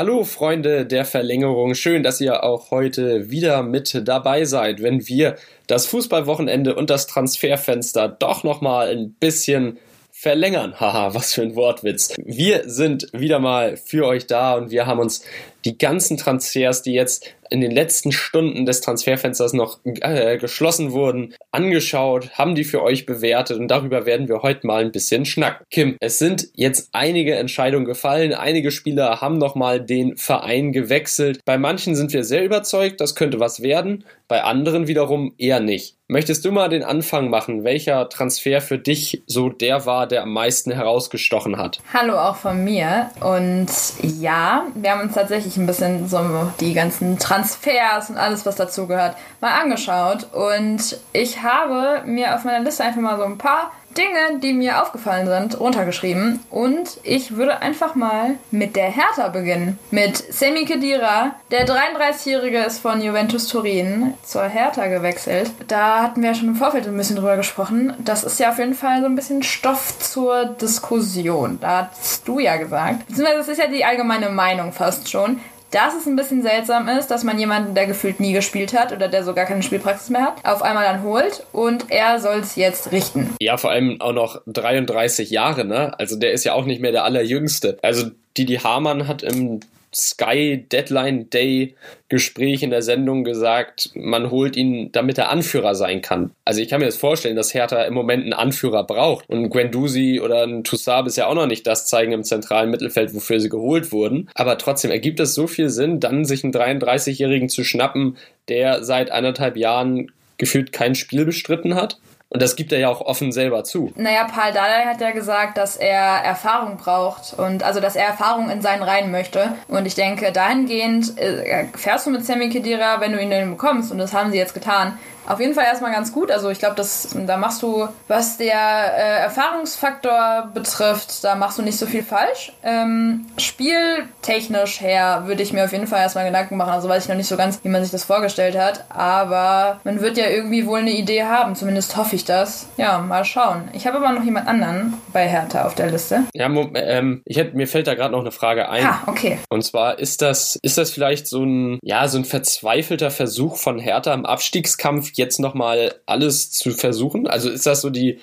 Hallo Freunde der Verlängerung, schön, dass ihr auch heute wieder mit dabei seid, wenn wir das Fußballwochenende und das Transferfenster doch nochmal ein bisschen verlängern. Haha, was für ein Wortwitz. Wir sind wieder mal für euch da und wir haben uns die ganzen Transfers, die jetzt in den letzten Stunden des Transferfensters noch äh, geschlossen wurden, angeschaut, haben die für euch bewertet und darüber werden wir heute mal ein bisschen schnacken. Kim, es sind jetzt einige Entscheidungen gefallen, einige Spieler haben nochmal den Verein gewechselt. Bei manchen sind wir sehr überzeugt, das könnte was werden, bei anderen wiederum eher nicht. Möchtest du mal den Anfang machen, welcher Transfer für dich so der war, der am meisten herausgestochen hat? Hallo auch von mir und ja, wir haben uns tatsächlich ein bisschen so die ganzen Transfers und alles, was dazu gehört, mal angeschaut und ich habe mir auf meiner Liste einfach mal so ein paar Dinge, die mir aufgefallen sind, runtergeschrieben. Und ich würde einfach mal mit der Hertha beginnen. Mit Semi Khedira. Der 33-Jährige ist von Juventus Turin zur Hertha gewechselt. Da hatten wir ja schon im Vorfeld ein bisschen drüber gesprochen. Das ist ja auf jeden Fall so ein bisschen Stoff zur Diskussion. Da hast du ja gesagt. Beziehungsweise das ist ja die allgemeine Meinung fast schon dass es ein bisschen seltsam ist, dass man jemanden, der gefühlt nie gespielt hat oder der so gar keine Spielpraxis mehr hat, auf einmal dann holt und er soll es jetzt richten. Ja, vor allem auch noch 33 Jahre, ne? Also der ist ja auch nicht mehr der allerjüngste. Also Didi Hamann hat im Sky Deadline Day Gespräch in der Sendung gesagt, man holt ihn, damit er Anführer sein kann. Also ich kann mir das vorstellen, dass Hertha im Moment einen Anführer braucht. Und Guendouzi oder ein Toussaint ja auch noch nicht das zeigen im zentralen Mittelfeld, wofür sie geholt wurden. Aber trotzdem ergibt es so viel Sinn, dann sich einen 33-Jährigen zu schnappen, der seit anderthalb Jahren gefühlt kein Spiel bestritten hat und das gibt er ja auch offen selber zu. Naja, Paul Dardai hat ja gesagt, dass er Erfahrung braucht und also, dass er Erfahrung in seinen Reihen möchte. Und ich denke, dahingehend äh, fährst du mit Sammy Kedira, wenn du ihn denn bekommst. Und das haben sie jetzt getan auf jeden Fall erstmal ganz gut. Also ich glaube, da machst du, was der äh, Erfahrungsfaktor betrifft, da machst du nicht so viel falsch. Ähm, spieltechnisch her würde ich mir auf jeden Fall erstmal Gedanken machen. Also weiß ich noch nicht so ganz, wie man sich das vorgestellt hat. Aber man wird ja irgendwie wohl eine Idee haben. Zumindest hoffe ich das. Ja, mal schauen. Ich habe aber noch jemand anderen bei Hertha auf der Liste. Ja, ähm, ich hätte, mir fällt da gerade noch eine Frage ein. Ah, okay. Und zwar ist das, ist das vielleicht so ein, ja, so ein verzweifelter Versuch von Hertha im Abstiegskampf jetzt nochmal alles zu versuchen? Also ist das so die,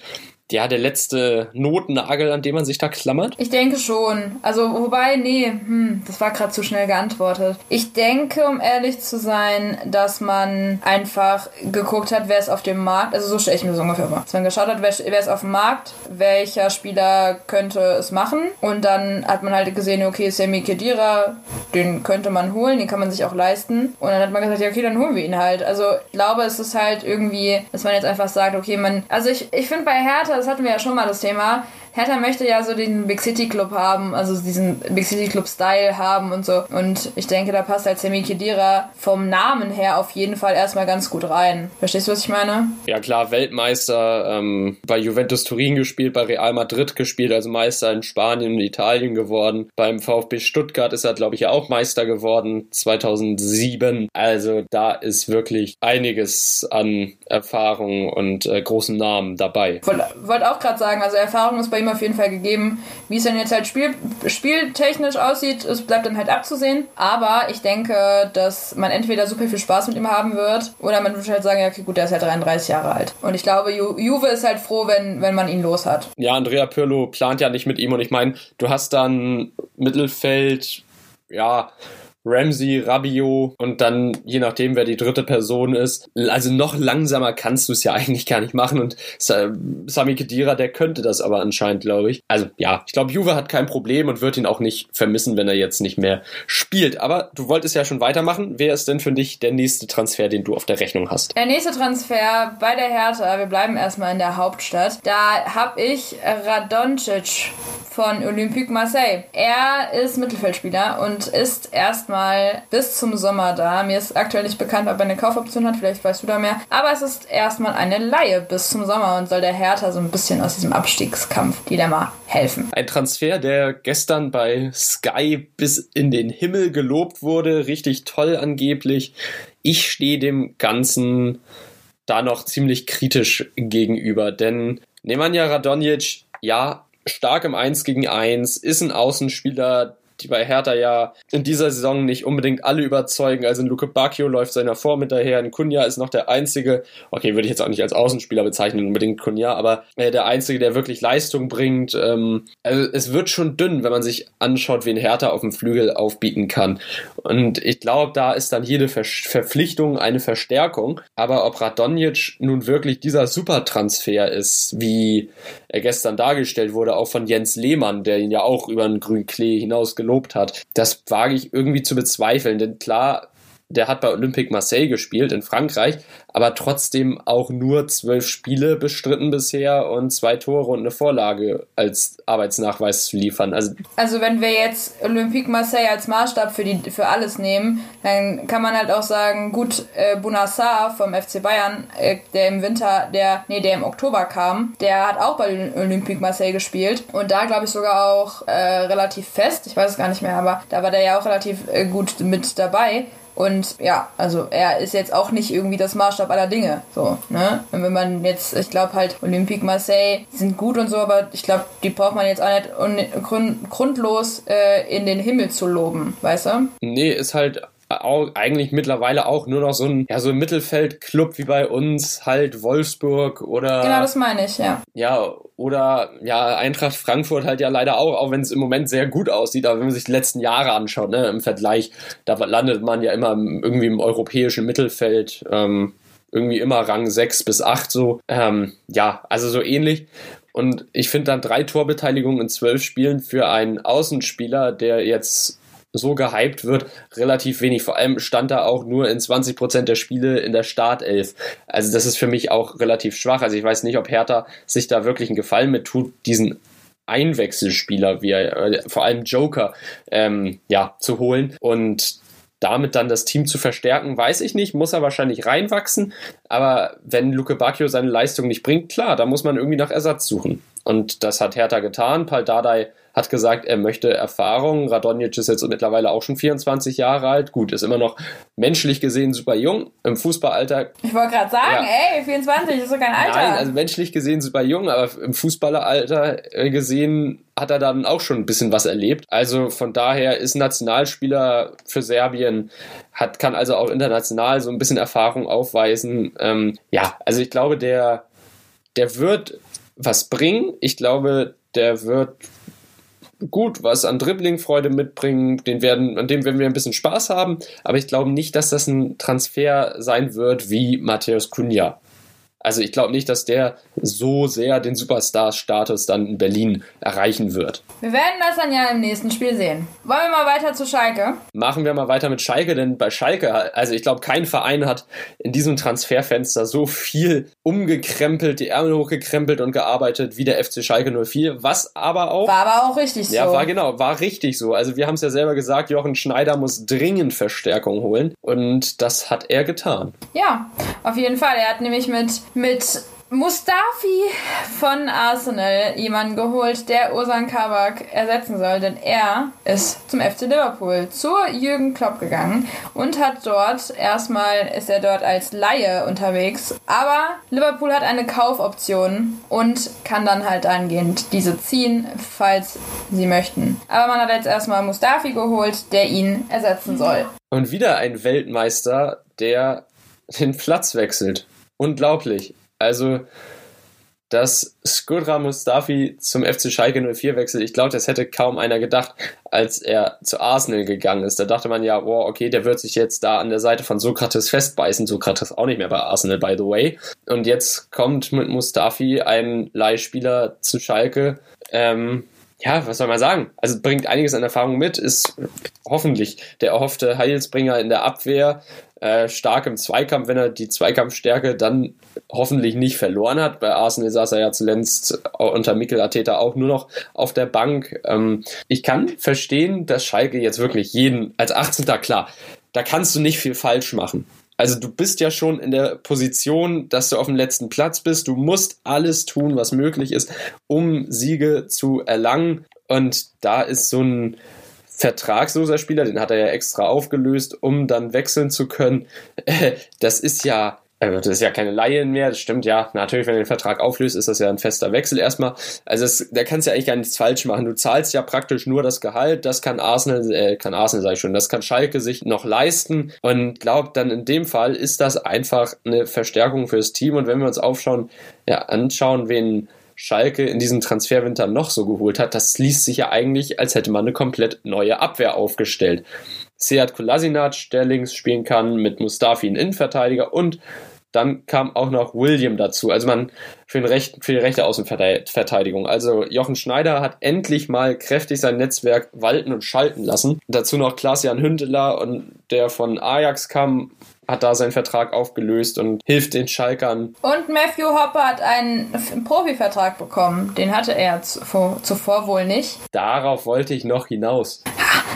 ja, der letzte Notnagel, an dem man sich da klammert? Ich denke schon. Also, wobei, nee, hm, das war gerade zu schnell geantwortet. Ich denke, um ehrlich zu sein, dass man einfach geguckt hat, wer ist auf dem Markt. Also, so stelle ich mir das ungefähr vor. Dass man geschaut hat, wer, wer ist auf dem Markt, welcher Spieler könnte es machen. Und dann hat man halt gesehen, okay, Semi Kedira, den könnte man holen, den kann man sich auch leisten. Und dann hat man gesagt, ja, okay, dann holen wir ihn halt. Also, ich glaube, es ist halt irgendwie, dass man jetzt einfach sagt, okay, man. Also, ich, ich finde bei Hertha, das hatten wir ja schon mal das Thema, Hertha möchte ja so den Big City Club haben, also diesen Big City Club Style haben und so. Und ich denke, da passt halt Semi Khedira vom Namen her auf jeden Fall erstmal ganz gut rein. Verstehst du, was ich meine? Ja, klar, Weltmeister, ähm, bei Juventus Turin gespielt, bei Real Madrid gespielt, also Meister in Spanien und Italien geworden. Beim VfB Stuttgart ist er, glaube ich, ja auch Meister geworden, 2007. Also da ist wirklich einiges an Erfahrung und äh, großen Namen dabei. Wollte wollt auch gerade sagen, also Erfahrung ist bei ihm ihm auf jeden Fall gegeben. Wie es dann jetzt halt spiel, spieltechnisch aussieht, es bleibt dann halt abzusehen. Aber ich denke, dass man entweder super viel Spaß mit ihm haben wird oder man wird halt sagen, ja, okay, gut, der ist halt 33 Jahre alt. Und ich glaube, Ju Juve ist halt froh, wenn, wenn man ihn los hat. Ja, Andrea Pirlo plant ja nicht mit ihm und ich meine, du hast dann Mittelfeld, ja, Ramsey, Rabio und dann je nachdem, wer die dritte Person ist. Also noch langsamer kannst du es ja eigentlich gar nicht machen und Sami Khedira, der könnte das aber anscheinend, glaube ich. Also ja, ich glaube, Juve hat kein Problem und wird ihn auch nicht vermissen, wenn er jetzt nicht mehr spielt. Aber du wolltest ja schon weitermachen. Wer ist denn für dich der nächste Transfer, den du auf der Rechnung hast? Der nächste Transfer bei der Hertha, wir bleiben erstmal in der Hauptstadt. Da habe ich Radoncic von Olympique Marseille. Er ist Mittelfeldspieler und ist erstmal erstmal bis zum Sommer da. Mir ist aktuell nicht bekannt, ob er eine Kaufoption hat, vielleicht weißt du da mehr. Aber es ist erstmal eine Laie bis zum Sommer und soll der Hertha so ein bisschen aus diesem Abstiegskampf Dilemma helfen. Ein Transfer, der gestern bei Sky bis in den Himmel gelobt wurde, richtig toll angeblich. Ich stehe dem Ganzen da noch ziemlich kritisch gegenüber, denn Nemanja Radonjic, ja, stark im 1 gegen 1, ist ein Außenspieler, die bei Hertha ja in dieser Saison nicht unbedingt alle überzeugen. Also Luke Bacchio läuft seiner Form hinterher. Ein Kunja ist noch der einzige, okay, würde ich jetzt auch nicht als Außenspieler bezeichnen, unbedingt Kunja, aber äh, der einzige, der wirklich Leistung bringt. Ähm, also es wird schon dünn, wenn man sich anschaut, wen Hertha auf dem Flügel aufbieten kann. Und ich glaube, da ist dann jede Ver Verpflichtung eine Verstärkung. Aber ob Radonjic nun wirklich dieser Supertransfer ist, wie er gestern dargestellt wurde, auch von Jens Lehmann, der ihn ja auch über den grünen Klee hinaus gelobt hat, das wage ich irgendwie zu bezweifeln. Denn klar, der hat bei Olympique Marseille gespielt in Frankreich, aber trotzdem auch nur zwölf Spiele bestritten bisher und zwei Tore und eine Vorlage als Arbeitsnachweis zu liefern. Also, also wenn wir jetzt Olympique Marseille als Maßstab für, die, für alles nehmen, dann kann man halt auch sagen, gut, äh, Bunassar vom FC Bayern, äh, der im Winter, der, nee, der im Oktober kam, der hat auch bei Olympique Marseille gespielt und da glaube ich sogar auch äh, relativ fest, ich weiß es gar nicht mehr, aber da war der ja auch relativ äh, gut mit dabei. Und ja, also er ist jetzt auch nicht irgendwie das Maßstab aller Dinge. So, ne? Und wenn man jetzt, ich glaube halt, Olympique Marseille sind gut und so, aber ich glaube, die braucht man jetzt auch nicht grund grundlos äh, in den Himmel zu loben, weißt du? Nee, ist halt eigentlich mittlerweile auch nur noch so ein, ja, so ein Mittelfeldclub wie bei uns, halt Wolfsburg oder. Genau, das meine ich, ja. Ja, oder ja, Eintracht Frankfurt halt ja leider auch, auch wenn es im Moment sehr gut aussieht, aber wenn man sich die letzten Jahre anschaut, ne, im Vergleich, da landet man ja immer irgendwie im europäischen Mittelfeld, ähm, irgendwie immer Rang 6 bis 8 so. Ähm, ja, also so ähnlich. Und ich finde dann drei Torbeteiligungen in zwölf Spielen für einen Außenspieler, der jetzt so gehypt wird, relativ wenig. Vor allem stand er auch nur in 20% der Spiele in der Startelf. Also das ist für mich auch relativ schwach. Also ich weiß nicht, ob Hertha sich da wirklich einen Gefallen mit tut, diesen Einwechselspieler, wie er, äh, vor allem Joker, ähm, ja, zu holen und damit dann das Team zu verstärken, weiß ich nicht, muss er wahrscheinlich reinwachsen, aber wenn Luke Bacchio seine Leistung nicht bringt, klar, da muss man irgendwie nach Ersatz suchen. Und das hat Hertha getan. Pal Dardai hat gesagt, er möchte Erfahrung. Radonjic ist jetzt mittlerweile auch schon 24 Jahre alt. Gut, ist immer noch menschlich gesehen super jung. Im Fußballalter. Ich wollte gerade sagen, ja, ey, 24 ist so kein Alter. Nein, also menschlich gesehen super jung, aber im Fußballeralter äh, gesehen hat er dann auch schon ein bisschen was erlebt. Also von daher ist Nationalspieler für Serbien, hat, kann also auch international so ein bisschen Erfahrung aufweisen. Ähm, ja, also ich glaube, der, der wird was bringen. Ich glaube, der wird gut was an Dribblingfreude mitbringen, den werden, an dem werden wir ein bisschen Spaß haben, aber ich glaube nicht, dass das ein Transfer sein wird wie Matthäus Cunha. Also ich glaube nicht, dass der so sehr den Superstar-Status dann in Berlin erreichen wird. Wir werden das dann ja im nächsten Spiel sehen. Wollen wir mal weiter zu Schalke? Machen wir mal weiter mit Schalke, denn bei Schalke, also ich glaube, kein Verein hat in diesem Transferfenster so viel umgekrempelt, die Ärmel hochgekrempelt und gearbeitet wie der FC Schalke 04, was aber auch... War aber auch richtig so. Ja, war genau, war richtig so. Also wir haben es ja selber gesagt, Jochen Schneider muss dringend Verstärkung holen und das hat er getan. Ja, auf jeden Fall. Er hat nämlich mit mit Mustafi von Arsenal jemanden geholt, der Osan Kabak ersetzen soll, denn er ist zum FC Liverpool zu Jürgen Klopp gegangen und hat dort erstmal ist er dort als Laie unterwegs, aber Liverpool hat eine Kaufoption und kann dann halt angehend diese ziehen, falls sie möchten. Aber man hat jetzt erstmal Mustafi geholt, der ihn ersetzen soll. Und wieder ein Weltmeister, der den Platz wechselt. Unglaublich. Also, dass Skudra Mustafi zum FC Schalke 04 wechselt, ich glaube, das hätte kaum einer gedacht, als er zu Arsenal gegangen ist. Da dachte man ja, wow, okay, der wird sich jetzt da an der Seite von Sokrates festbeißen. Sokrates auch nicht mehr bei Arsenal, by the way. Und jetzt kommt mit Mustafi ein Leihspieler zu Schalke. Ähm, ja, was soll man sagen? Also bringt einiges an Erfahrung mit, ist hoffentlich der erhoffte Heilsbringer in der Abwehr, äh, stark im Zweikampf, wenn er die Zweikampfstärke dann hoffentlich nicht verloren hat. Bei Arsenal saß er ja zuletzt unter Mikel Arteta auch nur noch auf der Bank. Ähm, ich kann verstehen, dass Schalke jetzt wirklich jeden als 18. klar, da kannst du nicht viel falsch machen. Also du bist ja schon in der Position, dass du auf dem letzten Platz bist. Du musst alles tun, was möglich ist, um Siege zu erlangen. Und da ist so ein vertragsloser Spieler, den hat er ja extra aufgelöst, um dann wechseln zu können. Das ist ja äh, das ist ja keine Laie mehr, das stimmt ja. Natürlich, wenn du den Vertrag auflöst, ist das ja ein fester Wechsel erstmal. Also es, da kannst du ja eigentlich gar nichts falsch machen. Du zahlst ja praktisch nur das Gehalt, das kann Arsenal, äh, kann Arsenal sage ich schon, das kann Schalke sich noch leisten und glaubt dann in dem Fall ist das einfach eine Verstärkung fürs Team und wenn wir uns aufschauen, ja, anschauen, wen Schalke in diesem Transferwinter noch so geholt hat, das liest sich ja eigentlich, als hätte man eine komplett neue Abwehr aufgestellt. Seat Kolasinac, der links spielen kann, mit Mustafi, ein Innenverteidiger und dann kam auch noch William dazu. Also man für, den Recht, für die rechte Außenverteidigung. Also Jochen Schneider hat endlich mal kräftig sein Netzwerk walten und schalten lassen. Dazu noch Klaas-Jan Hündeler und der von Ajax kam, hat da seinen Vertrag aufgelöst und hilft den Schalkern. Und Matthew Hopper hat einen Profivertrag bekommen. Den hatte er zuvor wohl nicht. Darauf wollte ich noch hinaus.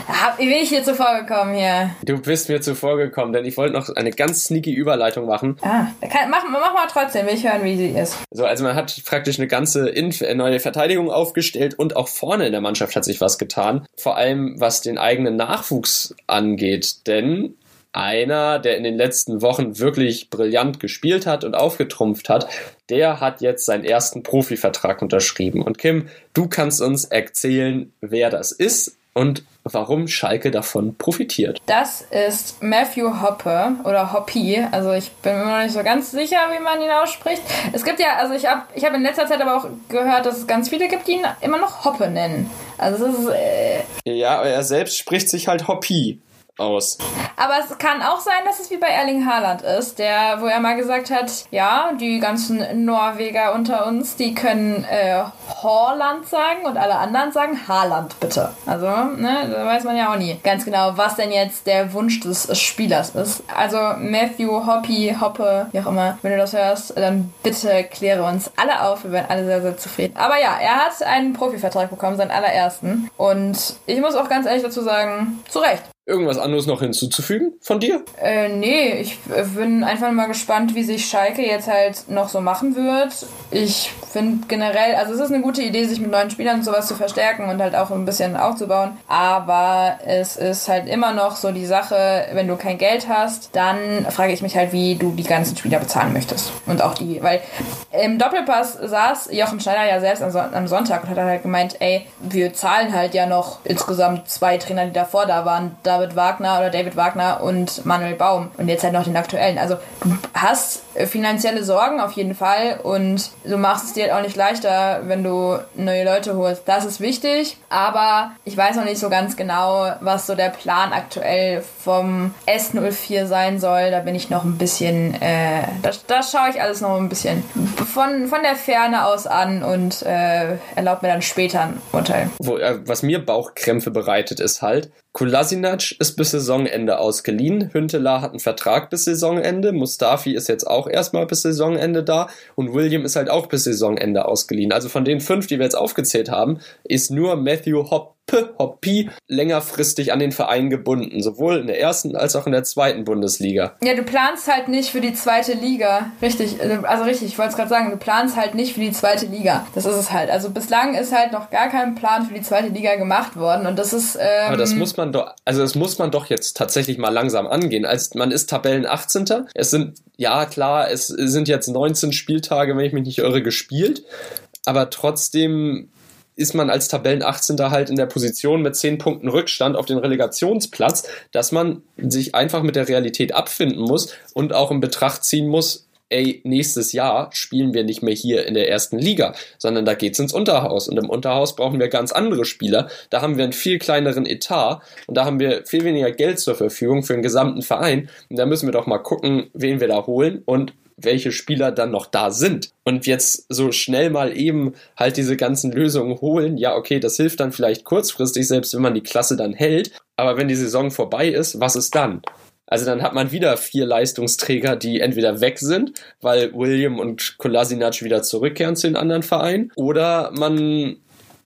Ha, bin ich hier zuvor gekommen hier? Du bist mir zuvor gekommen, denn ich wollte noch eine ganz sneaky Überleitung machen. Ah, kann, mach, mach mal trotzdem, will ich hören, wie sie ist. So, also man hat praktisch eine ganze Inf äh, neue Verteidigung aufgestellt und auch vorne in der Mannschaft hat sich was getan. Vor allem was den eigenen Nachwuchs angeht, denn einer, der in den letzten Wochen wirklich brillant gespielt hat und aufgetrumpft hat, der hat jetzt seinen ersten Profivertrag unterschrieben. Und Kim, du kannst uns erzählen, wer das ist und warum Schalke davon profitiert. Das ist Matthew Hoppe oder Hoppy. Also ich bin mir noch nicht so ganz sicher, wie man ihn ausspricht. Es gibt ja, also ich habe ich hab in letzter Zeit aber auch gehört, dass es ganz viele gibt, die ihn immer noch Hoppe nennen. Also es ist... Äh ja, aber er selbst spricht sich halt Hoppy aus. Aber es kann auch sein, dass es wie bei Erling Haaland ist, der, wo er mal gesagt hat, ja, die ganzen Norweger unter uns, die können äh, Horland sagen und alle anderen sagen Haaland bitte. Also, ne, da weiß man ja auch nie ganz genau, was denn jetzt der Wunsch des Spielers ist. Also Matthew, Hoppy, Hoppe, wie auch immer, wenn du das hörst, dann bitte kläre uns alle auf. Wir werden alle sehr, sehr zufrieden. Aber ja, er hat einen Profivertrag bekommen, seinen allerersten. Und ich muss auch ganz ehrlich dazu sagen, zu Recht. Irgendwas anderes noch hinzuzufügen von dir? Äh, nee, ich bin einfach mal gespannt, wie sich Schalke jetzt halt noch so machen wird. Ich finde generell, also es ist eine gute Idee, sich mit neuen Spielern und sowas zu verstärken und halt auch ein bisschen aufzubauen. Aber es ist halt immer noch so die Sache, wenn du kein Geld hast, dann frage ich mich halt, wie du die ganzen Spieler bezahlen möchtest. Und auch die, weil im Doppelpass saß Jochen Schneider ja selbst am Sonntag und hat halt gemeint, ey, wir zahlen halt ja noch insgesamt zwei Trainer, die davor da waren. Da David Wagner oder David Wagner und Manuel Baum und jetzt halt noch den aktuellen. Also du hast finanzielle Sorgen auf jeden Fall und du machst es dir halt auch nicht leichter, wenn du neue Leute holst. Das ist wichtig, aber ich weiß noch nicht so ganz genau, was so der Plan aktuell vom S04 sein soll. Da bin ich noch ein bisschen, äh, da, da schaue ich alles noch ein bisschen von, von der Ferne aus an und äh, erlaubt mir dann später ein Urteil. Wo, äh, was mir Bauchkrämpfe bereitet, ist halt, Kolasinac ist bis Saisonende ausgeliehen. Hünteler hat einen Vertrag bis Saisonende. Mustafi ist jetzt auch erstmal bis Saisonende da. Und William ist halt auch bis Saisonende ausgeliehen. Also von den fünf, die wir jetzt aufgezählt haben, ist nur Matthew Hopp Hoppy längerfristig an den Verein gebunden, sowohl in der ersten als auch in der zweiten Bundesliga. Ja, du planst halt nicht für die zweite Liga. Richtig, also richtig, ich wollte es gerade sagen, du planst halt nicht für die zweite Liga. Das ist es halt. Also bislang ist halt noch gar kein Plan für die zweite Liga gemacht worden und das ist. Ähm Aber das muss man doch, also das muss man doch jetzt tatsächlich mal langsam angehen. Als man ist Tabellen 18. Es sind, ja klar, es sind jetzt 19 Spieltage, wenn ich mich nicht irre, gespielt. Aber trotzdem ist man als Tabellen 18. halt in der Position mit 10 Punkten Rückstand auf den Relegationsplatz, dass man sich einfach mit der Realität abfinden muss und auch in Betracht ziehen muss, ey, nächstes Jahr spielen wir nicht mehr hier in der ersten Liga, sondern da geht's ins Unterhaus. Und im Unterhaus brauchen wir ganz andere Spieler. Da haben wir einen viel kleineren Etat und da haben wir viel weniger Geld zur Verfügung für den gesamten Verein. Und da müssen wir doch mal gucken, wen wir da holen und welche Spieler dann noch da sind. Und jetzt so schnell mal eben halt diese ganzen Lösungen holen, ja, okay, das hilft dann vielleicht kurzfristig, selbst wenn man die Klasse dann hält. Aber wenn die Saison vorbei ist, was ist dann? Also dann hat man wieder vier Leistungsträger, die entweder weg sind, weil William und Kolasinac wieder zurückkehren zu den anderen Vereinen, oder man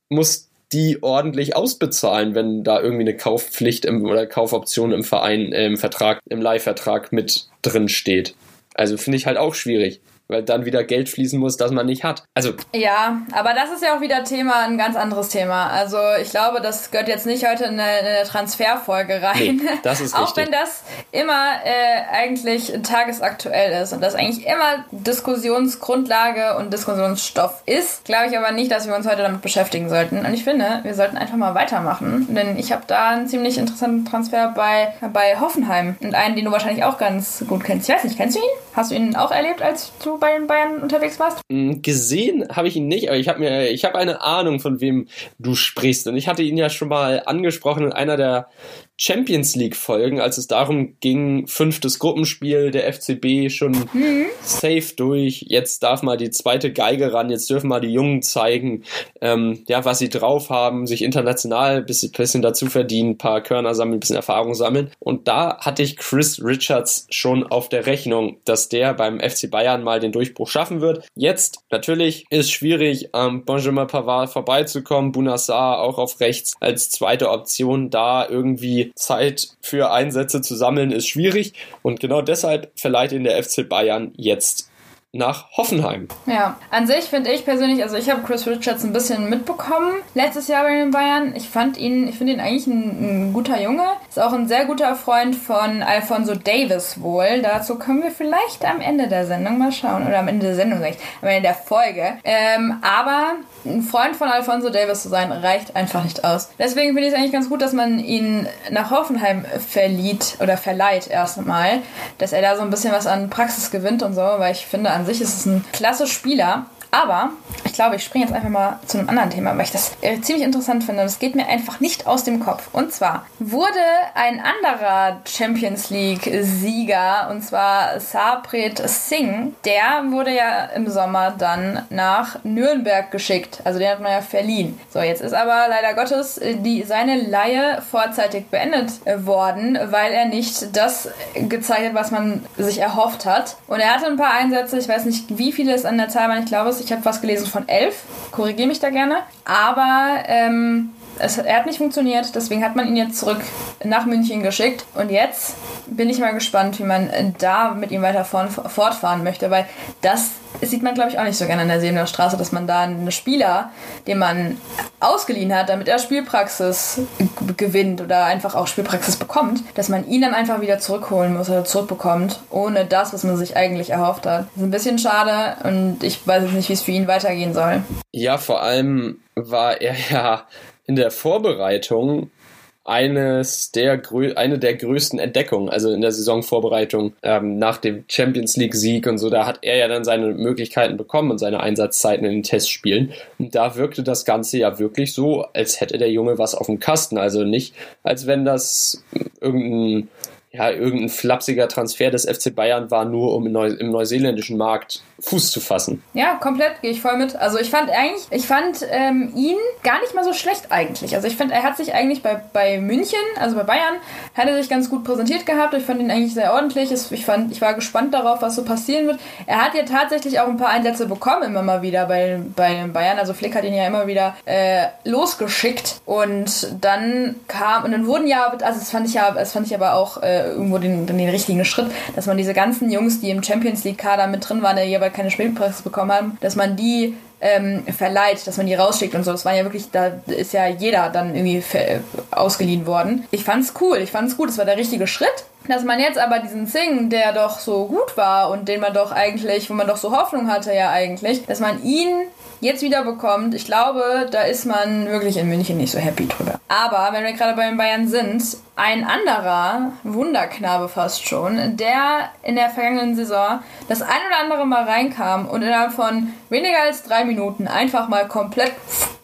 muss die ordentlich ausbezahlen, wenn da irgendwie eine Kaufpflicht im, oder Kaufoption im Verein, im Vertrag, im Leihvertrag mit drin steht. Also finde ich halt auch schwierig. weil dann wieder Geld fließen muss, das man nicht hat. Also ja, aber das ist ja auch wieder Thema, ein ganz anderes Thema. Also ich glaube, das gehört jetzt nicht heute in eine, in eine Transferfolge rein. Nee, das ist auch wenn das immer äh, eigentlich tagesaktuell ist und das eigentlich immer Diskussionsgrundlage und Diskussionsstoff ist, glaube ich aber nicht, dass wir uns heute damit beschäftigen sollten. Und ich finde, wir sollten einfach mal weitermachen, denn ich habe da einen ziemlich interessanten Transfer bei bei Hoffenheim und einen, den du wahrscheinlich auch ganz gut kennst. Ich weiß nicht, kennst du ihn? Hast du ihn auch erlebt, als du bei den Bayern unterwegs warst? Mm, gesehen habe ich ihn nicht, aber ich habe mir, ich habe eine Ahnung, von wem du sprichst. Und ich hatte ihn ja schon mal angesprochen in einer der Champions League Folgen, als es darum ging, fünftes Gruppenspiel der FCB schon mhm. safe durch. Jetzt darf mal die zweite Geige ran. Jetzt dürfen mal die Jungen zeigen, ähm, ja, was sie drauf haben, sich international ein bisschen, bisschen dazu verdienen, ein paar Körner sammeln, ein bisschen Erfahrung sammeln. Und da hatte ich Chris Richards schon auf der Rechnung, dass der beim FC Bayern mal den Durchbruch schaffen wird. Jetzt natürlich ist schwierig, am Benjamin Pavard vorbeizukommen. Bunassar auch auf rechts als zweite Option da irgendwie Zeit für Einsätze zu sammeln ist schwierig. Und genau deshalb verleiht ihn der FC Bayern jetzt nach Hoffenheim. Ja, an sich finde ich persönlich, also ich habe Chris Richards ein bisschen mitbekommen letztes Jahr bei den Bayern. Ich fand ihn, ich finde ihn eigentlich ein, ein, guter Junge. Ist auch ein sehr guter Freund von Alfonso Davis wohl. Dazu können wir vielleicht am Ende der Sendung mal schauen. Oder am Ende der Sendung, ich, am Ende der Folge. Ähm, aber ein Freund von Alfonso Davis zu sein, reicht einfach nicht aus. Deswegen finde ich es eigentlich ganz gut, dass man ihn nach Hoffenheim verliet oder verleiht erstmal, dass er da so ein bisschen was an Praxis gewinnt und so, weil ich finde, an sich ist es ein klasse Spieler. Aber ich glaube, ich springe jetzt einfach mal zu einem anderen Thema, weil ich das äh, ziemlich interessant finde. Das geht mir einfach nicht aus dem Kopf. Und zwar wurde ein anderer Champions League-Sieger, und zwar Sapret Singh, der wurde ja im Sommer dann nach Nürnberg geschickt. Also den hat man ja verliehen. So, jetzt ist aber leider Gottes äh, die, seine Laie vorzeitig beendet äh, worden, weil er nicht das gezeigt hat, was man sich erhofft hat. Und er hatte ein paar Einsätze, ich weiß nicht, wie viele es an der Zahl waren, ich glaube, ich habe was gelesen von elf. Korrigiere mich da gerne. Aber ähm, es, er hat nicht funktioniert, deswegen hat man ihn jetzt zurück nach München geschickt. Und jetzt bin ich mal gespannt, wie man da mit ihm weiter fortfahren möchte, weil das sieht man, glaube ich, auch nicht so gerne an der Sebener Straße, dass man da einen Spieler, den man ausgeliehen hat, damit er Spielpraxis gewinnt oder einfach auch Spielpraxis bekommt, dass man ihn dann einfach wieder zurückholen muss oder zurückbekommt, ohne das, was man sich eigentlich erhofft hat. Das ist ein bisschen schade und ich weiß jetzt nicht, wie es für ihn weitergehen soll. Ja, vor allem war er ja in der Vorbereitung eines der eine der größten Entdeckungen, also in der Saisonvorbereitung ähm, nach dem Champions League Sieg und so, da hat er ja dann seine Möglichkeiten bekommen und seine Einsatzzeiten in den Testspielen. Und da wirkte das Ganze ja wirklich so, als hätte der Junge was auf dem Kasten, also nicht als wenn das irgendein ja, irgendein flapsiger Transfer des FC Bayern war, nur um im, Neu im neuseeländischen Markt Fuß zu fassen. Ja, komplett gehe ich voll mit. Also ich fand eigentlich, ich fand ähm, ihn gar nicht mal so schlecht eigentlich. Also ich finde, er hat sich eigentlich bei, bei München, also bei Bayern, hat er sich ganz gut präsentiert gehabt. Ich fand ihn eigentlich sehr ordentlich. Ich, fand, ich war gespannt darauf, was so passieren wird. Er hat ja tatsächlich auch ein paar Einsätze bekommen, immer mal wieder bei, bei Bayern. Also Flick hat ihn ja immer wieder äh, losgeschickt. Und dann kam, und dann wurden ja, also das fand ich ja, das fand ich aber auch äh, irgendwo den, den richtigen Schritt, dass man diese ganzen Jungs, die im Champions League-Kader mit drin waren, jeweils aber keine Spielpraxis bekommen haben, dass man die ähm, verleiht, dass man die rausschickt und so. Das war ja wirklich, da ist ja jeder dann irgendwie ausgeliehen worden. Ich fand's cool, ich fand's gut, es war der richtige Schritt. Dass man jetzt aber diesen Sing, der doch so gut war und den man doch eigentlich, wo man doch so Hoffnung hatte ja eigentlich, dass man ihn jetzt wieder bekommt, ich glaube, da ist man wirklich in München nicht so happy drüber. Aber wenn wir gerade bei den Bayern sind, ein anderer Wunderknabe fast schon, der in der vergangenen Saison das ein oder andere Mal reinkam und innerhalb von weniger als drei Minuten einfach mal komplett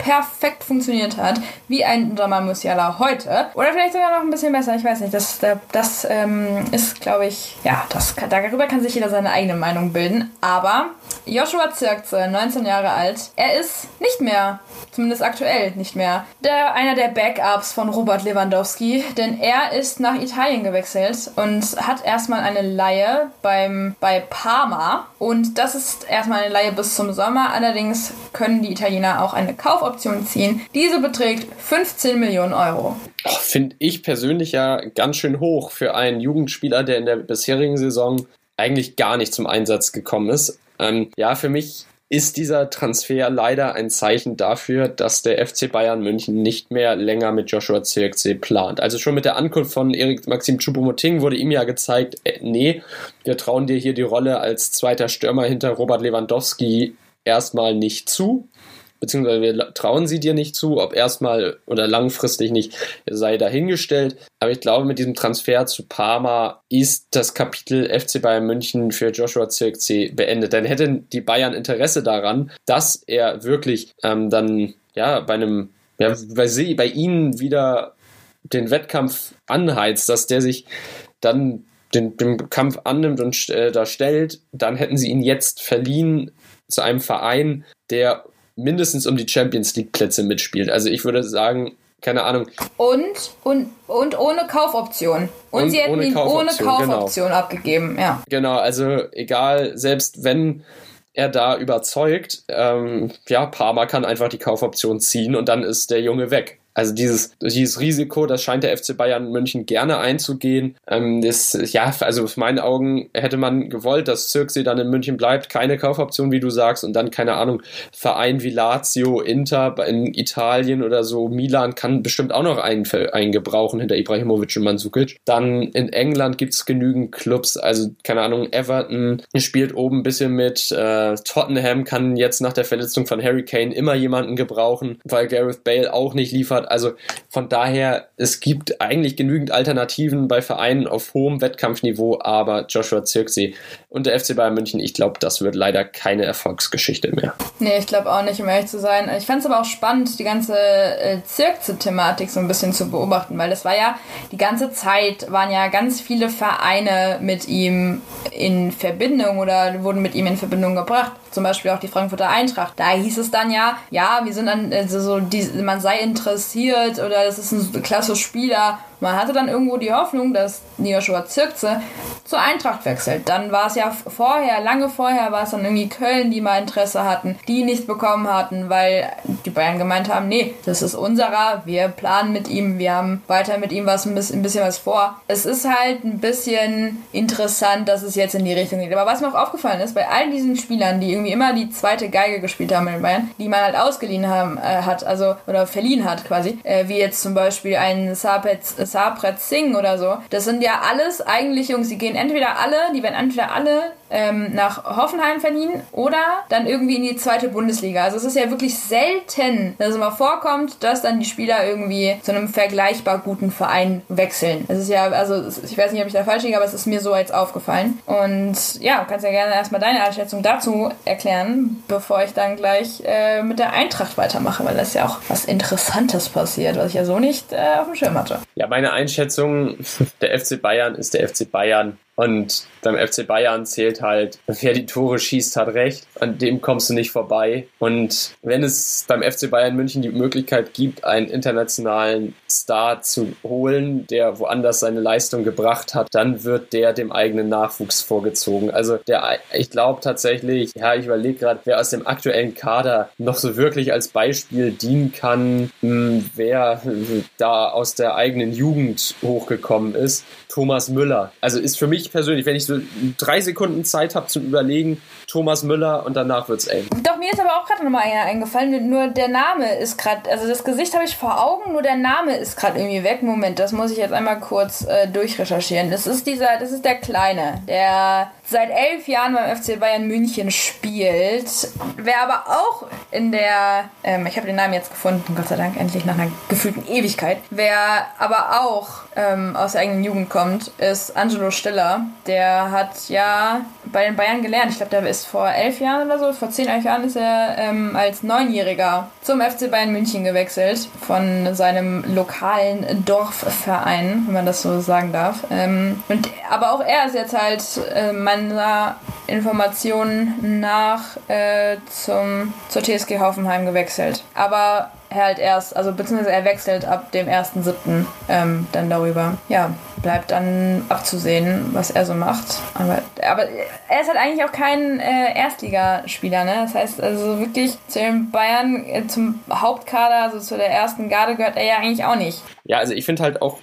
perfekt funktioniert hat, wie ein Jamal Musiala heute. Oder vielleicht sogar noch ein bisschen besser, ich weiß nicht. Das, das ähm, ist, glaube ich, ja, das, darüber kann sich jeder seine eigene Meinung bilden. Aber Joshua Zirkze, 19 Jahre alt, er ist nicht mehr, zumindest aktuell nicht mehr, der, einer der Backups von Robert Lewandowski, denn er ist nach Italien gewechselt und hat erstmal eine Laie beim, bei Parma. Und das ist erstmal eine Laie bis zum Sommer. Allerdings können die Italiener auch eine Kaufoption ziehen. Diese beträgt 15 Millionen Euro. Oh, Finde ich persönlich ja ganz schön hoch für einen Jugendspieler, der in der bisherigen Saison eigentlich gar nicht zum Einsatz gekommen ist. Ähm, ja, für mich ist dieser Transfer leider ein Zeichen dafür, dass der FC Bayern München nicht mehr länger mit Joshua Zirkzee plant. Also schon mit der Ankunft von Erik Maxim Choupo-Moting wurde ihm ja gezeigt, äh, nee, wir trauen dir hier die Rolle als zweiter Stürmer hinter Robert Lewandowski erstmal nicht zu beziehungsweise wir trauen sie dir nicht zu, ob erstmal oder langfristig nicht, sei dahingestellt. Aber ich glaube, mit diesem Transfer zu Parma ist das Kapitel FC Bayern München für Joshua Zirkzee beendet. Dann hätten die Bayern Interesse daran, dass er wirklich ähm, dann ja bei einem, ja, bei, sie, bei ihnen wieder den Wettkampf anheizt, dass der sich dann den, den Kampf annimmt und äh, da stellt, dann hätten sie ihn jetzt verliehen zu einem Verein, der mindestens um die Champions League Plätze mitspielt. Also ich würde sagen, keine Ahnung. Und, und, und ohne Kaufoption. Und, und sie hätten ohne ihn Kaufoption, ohne. Kaufoption genau. abgegeben, ja. Genau, also egal, selbst wenn er da überzeugt, ähm, ja, Parma kann einfach die Kaufoption ziehen und dann ist der Junge weg. Also dieses, dieses Risiko, das scheint der FC Bayern München gerne einzugehen. Ähm, das, ja, also aus meinen Augen hätte man gewollt, dass Zirkse dann in München bleibt. Keine Kaufoption, wie du sagst. Und dann, keine Ahnung, Verein wie Lazio, Inter in Italien oder so. Milan kann bestimmt auch noch einen, einen gebrauchen hinter Ibrahimovic und Mandzukic. Dann in England gibt's genügend Clubs. Also, keine Ahnung, Everton spielt oben ein bisschen mit. Äh, Tottenham kann jetzt nach der Verletzung von Harry Kane immer jemanden gebrauchen, weil Gareth Bale auch nicht liefert hat. Also von daher, es gibt eigentlich genügend Alternativen bei Vereinen auf hohem Wettkampfniveau, aber Joshua Zirksee und der FC Bayern München, ich glaube, das wird leider keine Erfolgsgeschichte mehr. Nee, ich glaube auch nicht, um ehrlich zu sein. Ich fand es aber auch spannend, die ganze äh, Zirkse-Thematik so ein bisschen zu beobachten, weil es war ja die ganze Zeit, waren ja ganz viele Vereine mit ihm in Verbindung oder wurden mit ihm in Verbindung gebracht. Zum Beispiel auch die Frankfurter Eintracht. Da hieß es dann ja, ja, wir sind dann, also so, die, man sei interessiert oder das ist ein klasse Spieler man hatte dann irgendwo die Hoffnung, dass Joshua Zirkze zur Eintracht wechselt. Dann war es ja vorher, lange vorher war es dann irgendwie Köln, die mal Interesse hatten, die nichts bekommen hatten, weil die Bayern gemeint haben, nee, das ist unserer, wir planen mit ihm, wir haben weiter mit ihm was ein bisschen, was vor. Es ist halt ein bisschen interessant, dass es jetzt in die Richtung geht. Aber was mir auch aufgefallen ist, bei all diesen Spielern, die irgendwie immer die zweite Geige gespielt haben in Bayern, die man halt ausgeliehen haben, äh, hat, also oder verliehen hat quasi, äh, wie jetzt zum Beispiel ein Sapetz Sapret Singh oder so. Das sind ja alles eigentlich Jungs, die gehen entweder alle, die werden entweder alle ähm, nach Hoffenheim verliehen oder dann irgendwie in die zweite Bundesliga. Also es ist ja wirklich selten, dass es mal vorkommt, dass dann die Spieler irgendwie zu einem vergleichbar guten Verein wechseln. Es ist ja, also ich weiß nicht, ob ich da falsch liege, aber es ist mir so jetzt aufgefallen. Und ja, kannst ja gerne erstmal deine Einschätzung dazu erklären, bevor ich dann gleich äh, mit der Eintracht weitermache, weil das ist ja auch was Interessantes passiert, was ich ja so nicht äh, auf dem Schirm hatte. Ja, meine Einschätzung, der FC Bayern ist der FC Bayern und beim FC Bayern zählt halt, wer die Tore schießt, hat recht. An dem kommst du nicht vorbei. Und wenn es beim FC Bayern München die Möglichkeit gibt, einen internationalen Star zu holen, der woanders seine Leistung gebracht hat, dann wird der dem eigenen Nachwuchs vorgezogen. Also der, ich glaube tatsächlich, ja, ich überlege gerade, wer aus dem aktuellen Kader noch so wirklich als Beispiel dienen kann, hm, wer da aus der eigenen Jugend hochgekommen ist. Thomas Müller. Also ist für mich persönlich, wenn ich so drei Sekunden Zeit habe zum Überlegen, Thomas Müller und danach wird's eng. Doch, mir ist aber auch gerade nochmal einer eingefallen. Nur der Name ist gerade, also das Gesicht habe ich vor Augen, nur der Name ist gerade irgendwie weg. Moment, das muss ich jetzt einmal kurz äh, durchrecherchieren. Das ist dieser, das ist der Kleine, der seit elf Jahren beim FC Bayern München spielt. Wer aber auch in der, ähm, ich habe den Namen jetzt gefunden, Gott sei Dank, endlich nach einer gefühlten Ewigkeit. Wer aber auch ähm, aus der eigenen Jugend kommt, ist Angelo Stiller. Der hat ja bei den Bayern gelernt. Ich glaube, der ist vor elf Jahren oder so, vor zehn, elf Jahren ist er ähm, als Neunjähriger zum FC Bayern München gewechselt. Von seinem lokalen Dorfverein, wenn man das so sagen darf. Ähm, und, aber auch er ist jetzt halt äh, meiner Information nach äh, zum, zur TSG Hoffenheim gewechselt. Aber halt erst, also beziehungsweise er wechselt ab dem 1.7. Ähm, dann darüber. Ja, bleibt dann abzusehen, was er so macht. Aber, aber er ist halt eigentlich auch kein äh, Erstligaspieler, ne? Das heißt, also wirklich zu den Bayern, äh, zum Hauptkader, also zu der ersten Garde gehört er ja eigentlich auch nicht. Ja, also ich finde halt auch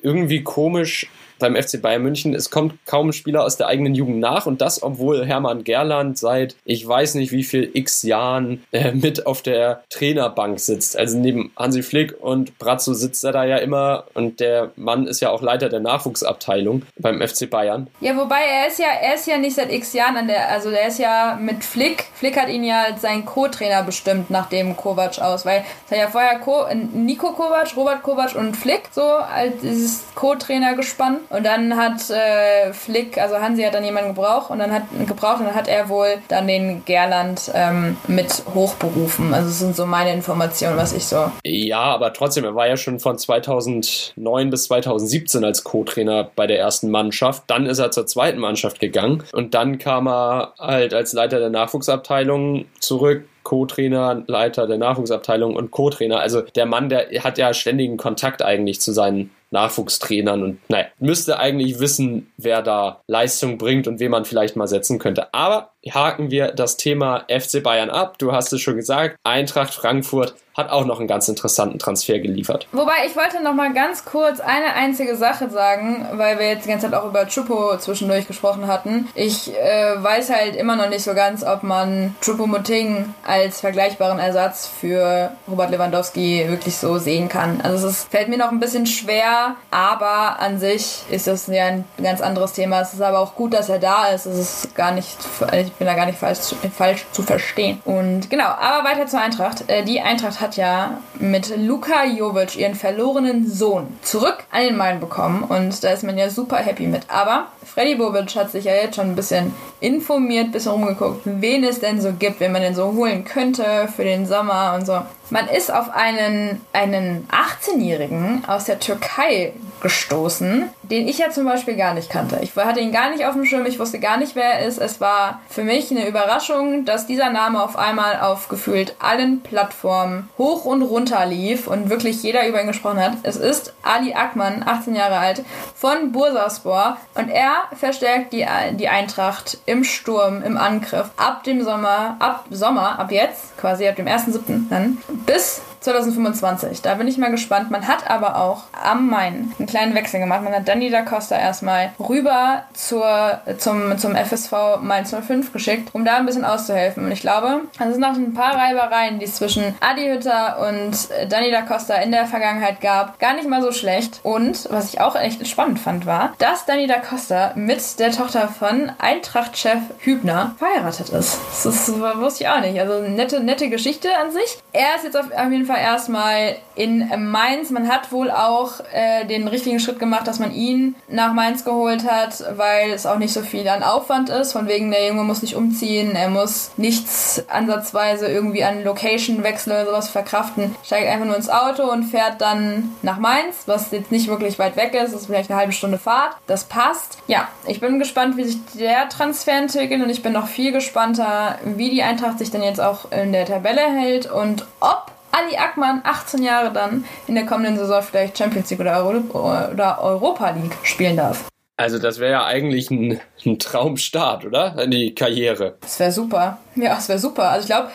irgendwie komisch, beim FC Bayern München, es kommt kaum Spieler aus der eigenen Jugend nach und das, obwohl Hermann Gerland seit ich weiß nicht wie viel x Jahren äh, mit auf der Trainerbank sitzt. Also neben Hansi Flick und Brazzo sitzt er da ja immer und der Mann ist ja auch Leiter der Nachwuchsabteilung beim FC Bayern. Ja, wobei er ist ja, er ist ja nicht seit x Jahren an der, also der ist ja mit Flick, Flick hat ihn ja als seinen Co-Trainer bestimmt nach dem Kovac aus, weil es hat ja vorher Co Nico Kovac, Robert Kovac und Flick so als dieses Co-Trainer gespannt und dann hat äh, Flick, also Hansi hat dann jemanden gebraucht und dann hat gebraucht und dann hat er wohl dann den Gerland ähm, mit hochberufen. Also das sind so meine Informationen, was ich so. Ja, aber trotzdem, er war ja schon von 2009 bis 2017 als Co-Trainer bei der ersten Mannschaft. Dann ist er zur zweiten Mannschaft gegangen und dann kam er halt als Leiter der Nachwuchsabteilung zurück Co-Trainer, Leiter der Nachwuchsabteilung und Co-Trainer. Also der Mann, der hat ja ständigen Kontakt eigentlich zu seinen Nachwuchstrainern und naja, müsste eigentlich wissen, wer da Leistung bringt und wen man vielleicht mal setzen könnte. Aber haken wir das Thema FC Bayern ab. Du hast es schon gesagt, Eintracht Frankfurt hat auch noch einen ganz interessanten Transfer geliefert. Wobei ich wollte noch mal ganz kurz eine einzige Sache sagen, weil wir jetzt die ganze Zeit auch über Chupo zwischendurch gesprochen hatten. Ich äh, weiß halt immer noch nicht so ganz, ob man Chupo Moting als vergleichbaren Ersatz für Robert Lewandowski wirklich so sehen kann. Also es fällt mir noch ein bisschen schwer, aber an sich ist das ja ein ganz anderes Thema. Es ist aber auch gut, dass er da ist. Es ist gar nicht, ich bin da gar nicht falsch, falsch zu verstehen. Und genau, aber weiter zur Eintracht. Äh, die Eintracht hat hat ja mit Luka Jovic ihren verlorenen Sohn zurück an den Main bekommen und da ist man ja super happy mit. Aber Freddy Bobic hat sich ja jetzt schon ein bisschen informiert, ein bisschen rumgeguckt, wen es denn so gibt, wen man denn so holen könnte für den Sommer und so. Man ist auf einen, einen 18-Jährigen aus der Türkei gestoßen, den ich ja zum Beispiel gar nicht kannte. Ich hatte ihn gar nicht auf dem Schirm, ich wusste gar nicht, wer er ist. Es war für mich eine Überraschung, dass dieser Name auf einmal auf gefühlt allen Plattformen hoch und runter lief und wirklich jeder über ihn gesprochen hat. Es ist Ali Akman, 18 Jahre alt, von Bursaspor und er verstärkt die, die Eintracht im Sturm, im Angriff ab dem Sommer, ab Sommer, ab jetzt, quasi ab dem 1.7. dann, bis 2025. Da bin ich mal gespannt. Man hat aber auch am Main einen kleinen Wechsel gemacht. Man hat Danny da Costa erstmal rüber zur, zum, zum FSV Mainz 05 geschickt, um da ein bisschen auszuhelfen. Und ich glaube, es sind noch ein paar Reibereien, die es zwischen Adi Hütter und Danny da Costa in der Vergangenheit gab. Gar nicht mal so schlecht. Und was ich auch echt spannend fand, war, dass Danny da Costa mit der Tochter von Eintracht-Chef Hübner verheiratet ist. Das, das wusste ich auch nicht. Also nette, nette Geschichte an sich. Er ist jetzt auf jeden Fall Fall erstmal in Mainz. Man hat wohl auch äh, den richtigen Schritt gemacht, dass man ihn nach Mainz geholt hat, weil es auch nicht so viel an Aufwand ist. Von wegen, der Junge muss nicht umziehen, er muss nichts ansatzweise irgendwie an Location-Wechsel oder sowas verkraften. Steigt einfach nur ins Auto und fährt dann nach Mainz, was jetzt nicht wirklich weit weg ist. Das ist vielleicht eine halbe Stunde Fahrt. Das passt. Ja, ich bin gespannt, wie sich der Transfer entwickelt und ich bin noch viel gespannter, wie die Eintracht sich denn jetzt auch in der Tabelle hält und ob Ali Akman, 18 Jahre dann, in der kommenden Saison vielleicht Champions League oder, Euro oder Europa League spielen darf. Also das wäre ja eigentlich ein, ein, Traumstart, oder? In die Karriere. Das wäre super. Ja, das wäre super. Also ich glaube,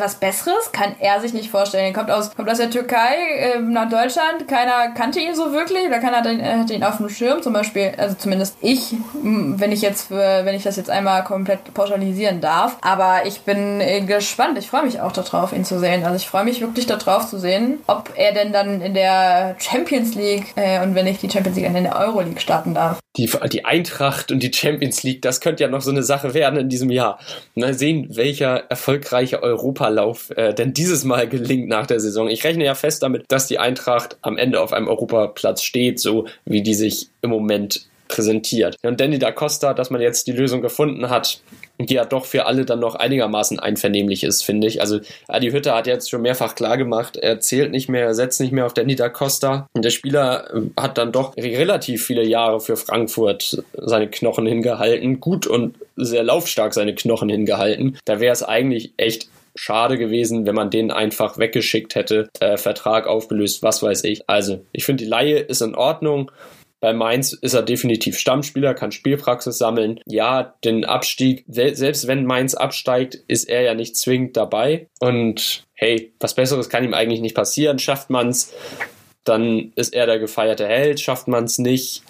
was Besseres kann er sich nicht vorstellen. Er kommt aus, kommt aus der Türkei äh, nach Deutschland. Keiner kannte ihn so wirklich oder keiner hatte ihn auf dem Schirm. Zum Beispiel, also zumindest ich, wenn ich jetzt, für, wenn ich das jetzt einmal komplett pauschalisieren darf. Aber ich bin äh, gespannt. Ich freue mich auch darauf, ihn zu sehen. Also ich freue mich wirklich darauf zu sehen, ob er denn dann in der Champions League äh, und wenn ich die Champions League in der Euro League starten darf die, die Eintracht und die Champions League, das könnte ja noch so eine Sache werden in diesem Jahr. Mal sehen, welcher erfolgreiche Europalauf äh, denn dieses Mal gelingt nach der Saison. Ich rechne ja fest damit, dass die Eintracht am Ende auf einem Europaplatz steht, so wie die sich im Moment präsentiert. Und Danny da Costa, dass man jetzt die Lösung gefunden hat, die ja doch für alle dann noch einigermaßen einvernehmlich ist, finde ich. Also Adi Hütter hat jetzt schon mehrfach klar gemacht, er zählt nicht mehr, er setzt nicht mehr auf Danny da Costa. Und der Spieler äh, hat dann doch relativ viele Jahre für Frankfurt seine Knochen hingehalten, gut und sehr laufstark seine Knochen hingehalten. Da wäre es eigentlich echt schade gewesen, wenn man den einfach weggeschickt hätte, äh, Vertrag aufgelöst, was weiß ich. Also, ich finde, die Laie ist in Ordnung. Bei Mainz ist er definitiv Stammspieler, kann Spielpraxis sammeln. Ja, den Abstieg, selbst wenn Mainz absteigt, ist er ja nicht zwingend dabei. Und hey, was Besseres kann ihm eigentlich nicht passieren. Schafft man es, dann ist er der gefeierte Held. Schafft man es nicht,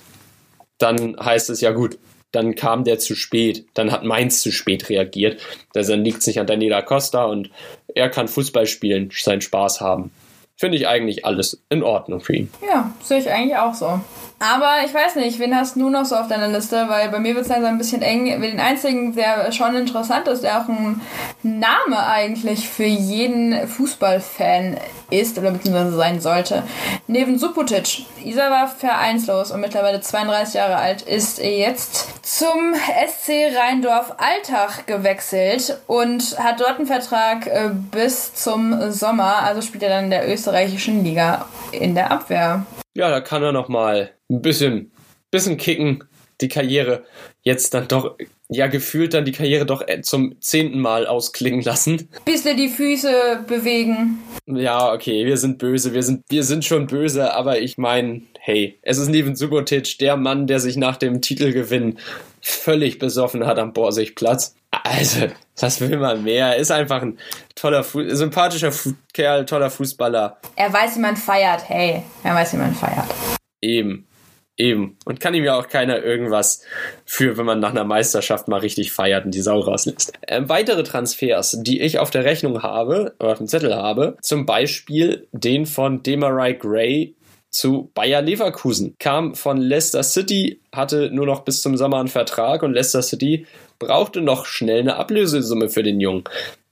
dann heißt es ja gut, dann kam der zu spät, dann hat Mainz zu spät reagiert. Also dann liegt es nicht an Daniela Costa und er kann Fußball spielen, seinen Spaß haben. Finde ich eigentlich alles in Ordnung für ihn. Ja, sehe ich eigentlich auch so. Aber ich weiß nicht, wen hast du noch so auf deiner Liste? Weil bei mir wird es langsam ein bisschen eng. Den einzigen, der schon interessant ist, der auch ein Name eigentlich für jeden Fußballfan ist oder beziehungsweise sein sollte. Neben Suputic. Isa war vereinslos und mittlerweile 32 Jahre alt, ist jetzt zum SC Rheindorf Alltag gewechselt und hat dort einen Vertrag äh, bis zum Sommer. Also spielt er dann in der österreichischen Liga in der Abwehr. Ja, da kann er noch mal ein bisschen, bisschen kicken, die Karriere jetzt dann doch, ja, gefühlt dann die Karriere doch äh, zum zehnten Mal ausklingen lassen. Bisschen die Füße bewegen. Ja, okay, wir sind böse, wir sind, wir sind schon böse, aber ich meine, hey, es ist Neven Subotic, der Mann, der sich nach dem Titelgewinn völlig besoffen hat am Borsigplatz. Also, was will man mehr? Er ist einfach ein toller, sympathischer Kerl, toller Fußballer. Er weiß, wie man feiert. Hey, er weiß, wie man feiert. Eben. Eben. Und kann ihm ja auch keiner irgendwas für, wenn man nach einer Meisterschaft mal richtig feiert und die Sau rauslässt. Ähm, weitere Transfers, die ich auf der Rechnung habe, oder auf dem Zettel habe, zum Beispiel den von Demarai Gray zu Bayer Leverkusen. Kam von Leicester City, hatte nur noch bis zum Sommer einen Vertrag und Leicester City brauchte noch schnell eine Ablösesumme für den Jungen.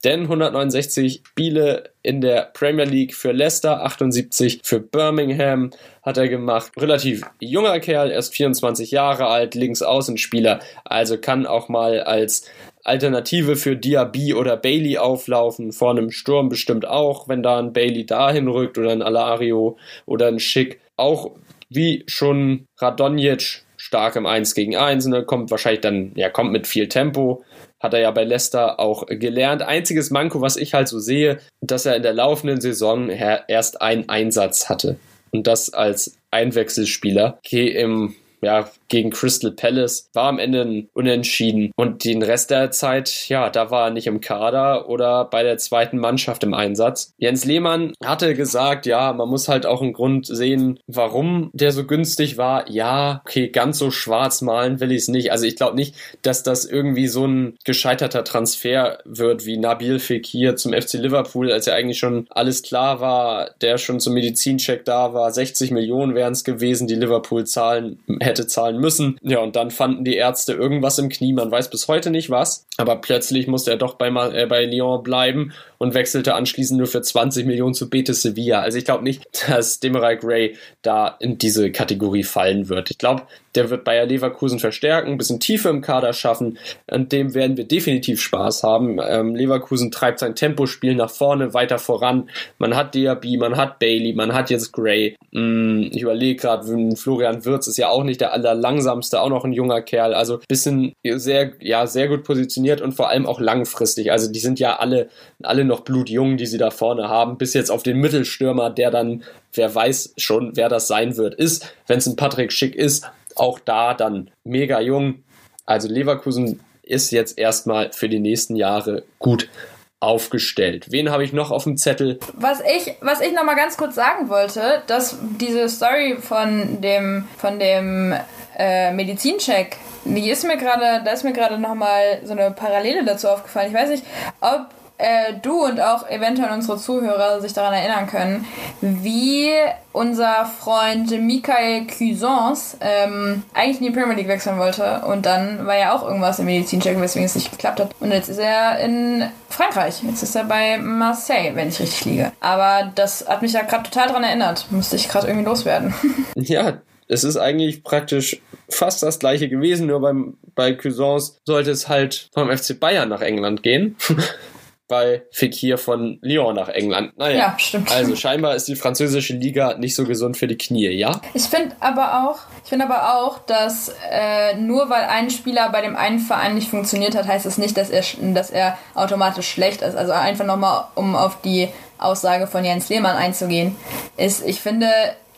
Denn 169 Spiele in der Premier League für Leicester, 78 für Birmingham hat er gemacht. Relativ junger Kerl, erst 24 Jahre alt, Linksaußenspieler, also kann auch mal als Alternative für Diaby oder Bailey auflaufen, vor einem Sturm bestimmt auch, wenn da ein Bailey dahin rückt oder ein Alario oder ein Schick. Auch wie schon Radonjic stark im 1 gegen 1 und ne, kommt wahrscheinlich dann, ja, kommt mit viel Tempo. Hat er ja bei Leicester auch gelernt. Einziges Manko, was ich halt so sehe, dass er in der laufenden Saison erst einen Einsatz hatte. Und das als Einwechselspieler. Okay, im ja, gegen Crystal Palace, war am Ende ein Unentschieden. Und den Rest der Zeit, ja, da war er nicht im Kader oder bei der zweiten Mannschaft im Einsatz. Jens Lehmann hatte gesagt, ja, man muss halt auch einen Grund sehen, warum der so günstig war. Ja, okay, ganz so schwarz malen will ich es nicht. Also ich glaube nicht, dass das irgendwie so ein gescheiterter Transfer wird wie Nabil Fekir zum FC Liverpool, als ja eigentlich schon alles klar war, der schon zum Medizincheck da war. 60 Millionen wären es gewesen, die Liverpool zahlen hätte zahlen müssen. Ja, und dann fanden die Ärzte irgendwas im Knie, man weiß bis heute nicht was. Aber plötzlich musste er doch bei, äh, bei Lyon bleiben und wechselte anschließend nur für 20 Millionen zu Betis Sevilla. Also ich glaube nicht, dass Demarai Gray da in diese Kategorie fallen wird. Ich glaube, der wird Bayer Leverkusen verstärken, ein bisschen Tiefe im Kader schaffen. An dem werden wir definitiv Spaß haben. Ähm, Leverkusen treibt sein Tempospiel nach vorne, weiter voran. Man hat Diaby, man hat Bailey, man hat jetzt Gray. Mm, ich überlege gerade, Florian Wirz ist ja auch nicht der allerlangsamste, auch noch ein junger Kerl. Also bisschen sehr, ja, sehr gut positioniert und vor allem auch langfristig. Also die sind ja alle, alle noch blutjung, die sie da vorne haben, bis jetzt auf den Mittelstürmer, der dann, wer weiß schon, wer das sein wird, ist. Wenn es ein Patrick Schick ist, auch da dann mega jung. Also Leverkusen ist jetzt erstmal für die nächsten Jahre gut aufgestellt. Wen habe ich noch auf dem Zettel? Was ich, was ich noch mal ganz kurz sagen wollte, dass diese Story von dem, von dem äh, Medizincheck, die ist mir gerade, da ist mir gerade noch mal so eine Parallele dazu aufgefallen. Ich weiß nicht, ob äh, du und auch eventuell unsere Zuhörer sich daran erinnern können, wie unser Freund Michael Cuisance ähm, eigentlich in die Premier League wechseln wollte und dann war ja auch irgendwas im Medizincheck, weswegen es nicht geklappt hat. Und jetzt ist er in Frankreich. Jetzt ist er bei Marseille, wenn ich richtig liege. Aber das hat mich ja gerade total daran erinnert. Musste ich gerade irgendwie loswerden. ja, es ist eigentlich praktisch fast das gleiche gewesen, nur beim, bei Cuisance sollte es halt vom FC Bayern nach England gehen. bei Fekir von Lyon nach England. Naja, ja, stimmt. Also scheinbar ist die französische Liga nicht so gesund für die Knie, ja? Ich finde aber auch, ich finde aber auch, dass äh, nur weil ein Spieler bei dem einen Verein nicht funktioniert hat, heißt es das nicht, dass er, dass er automatisch schlecht ist. Also einfach nochmal, um auf die Aussage von Jens Lehmann einzugehen, ist, ich finde,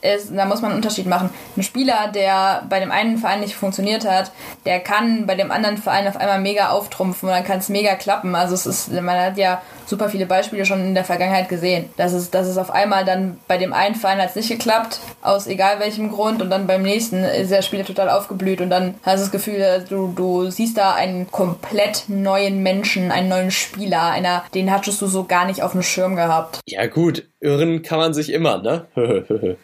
ist, da muss man einen Unterschied machen. Ein Spieler, der bei dem einen Verein nicht funktioniert hat, der kann bei dem anderen Verein auf einmal mega auftrumpfen und dann kann es mega klappen. Also es ist, man hat ja super viele Beispiele schon in der Vergangenheit gesehen, dass es, dass es auf einmal dann bei dem einen Verein hat es nicht geklappt, aus egal welchem Grund, und dann beim nächsten ist der Spieler total aufgeblüht und dann hast du das Gefühl, du, du siehst da einen komplett neuen Menschen, einen neuen Spieler, einer, den hattest du so gar nicht auf dem Schirm gehabt. Ja gut, irren kann man sich immer, ne?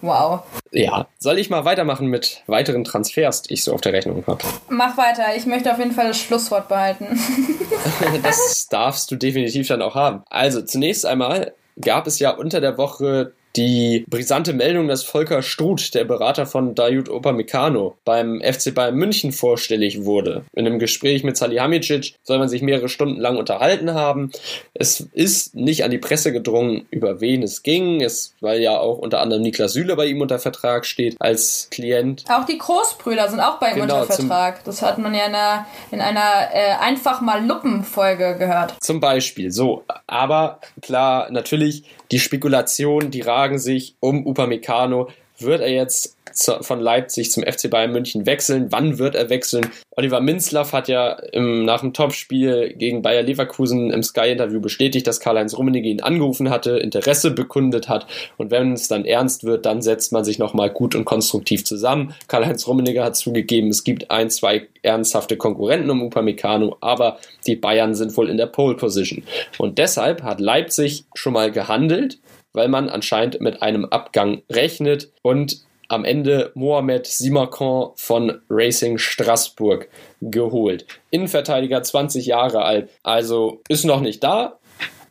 wow. Ja, soll ich mal weitermachen mit weiteren Transfers, die ich so auf der Rechnung habe? Mach weiter, ich möchte auf jeden Fall das Schlusswort behalten. das darfst du definitiv dann auch haben. Also zunächst einmal gab es ja unter der Woche die brisante Meldung, dass Volker Struth, der Berater von Dayut Opamecano, beim FC Bayern München vorstellig wurde. In einem Gespräch mit Salihamidzic soll man sich mehrere Stunden lang unterhalten haben. Es ist nicht an die Presse gedrungen, über wen es ging, es, weil ja auch unter anderem Niklas Süle bei ihm unter Vertrag steht als Klient. Auch die Großbrüder sind auch bei ihm genau, unter Vertrag. Das hat man ja in einer, in einer äh, einfach mal Luppen-Folge gehört. Zum Beispiel, so. Aber klar, natürlich die Spekulation, die fragen sich um Upamecano, wird er jetzt von Leipzig zum FC Bayern München wechseln? Wann wird er wechseln? Oliver Minzlaff hat ja im, nach dem Topspiel gegen Bayer Leverkusen im Sky-Interview bestätigt, dass Karl-Heinz Rummenigge ihn angerufen hatte, Interesse bekundet hat und wenn es dann ernst wird, dann setzt man sich nochmal gut und konstruktiv zusammen. Karl-Heinz Rummenigge hat zugegeben, es gibt ein, zwei ernsthafte Konkurrenten um Upamecano, aber die Bayern sind wohl in der Pole Position. Und deshalb hat Leipzig schon mal gehandelt weil man anscheinend mit einem Abgang rechnet und am Ende Mohamed Simakon von Racing Straßburg geholt. Innenverteidiger 20 Jahre alt, also ist noch nicht da,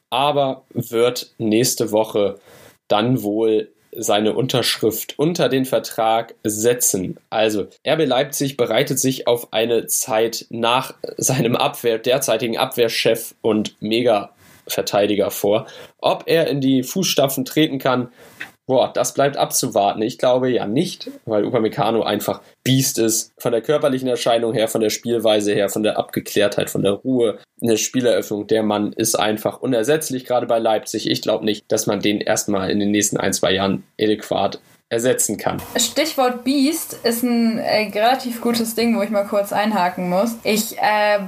aber wird nächste Woche dann wohl seine Unterschrift unter den Vertrag setzen. Also RB Leipzig bereitet sich auf eine Zeit nach seinem Abwehr, derzeitigen Abwehrchef und Mega Verteidiger vor. Ob er in die Fußstapfen treten kann, boah, das bleibt abzuwarten. Ich glaube ja nicht, weil Upamecano einfach Biest ist. Von der körperlichen Erscheinung her, von der Spielweise her, von der Abgeklärtheit, von der Ruhe. Eine Spieleröffnung, der Mann ist einfach unersetzlich, gerade bei Leipzig. Ich glaube nicht, dass man den erstmal in den nächsten ein, zwei Jahren adäquat ersetzen kann. Stichwort Beast ist ein äh, relativ gutes Ding, wo ich mal kurz einhaken muss. Ich äh,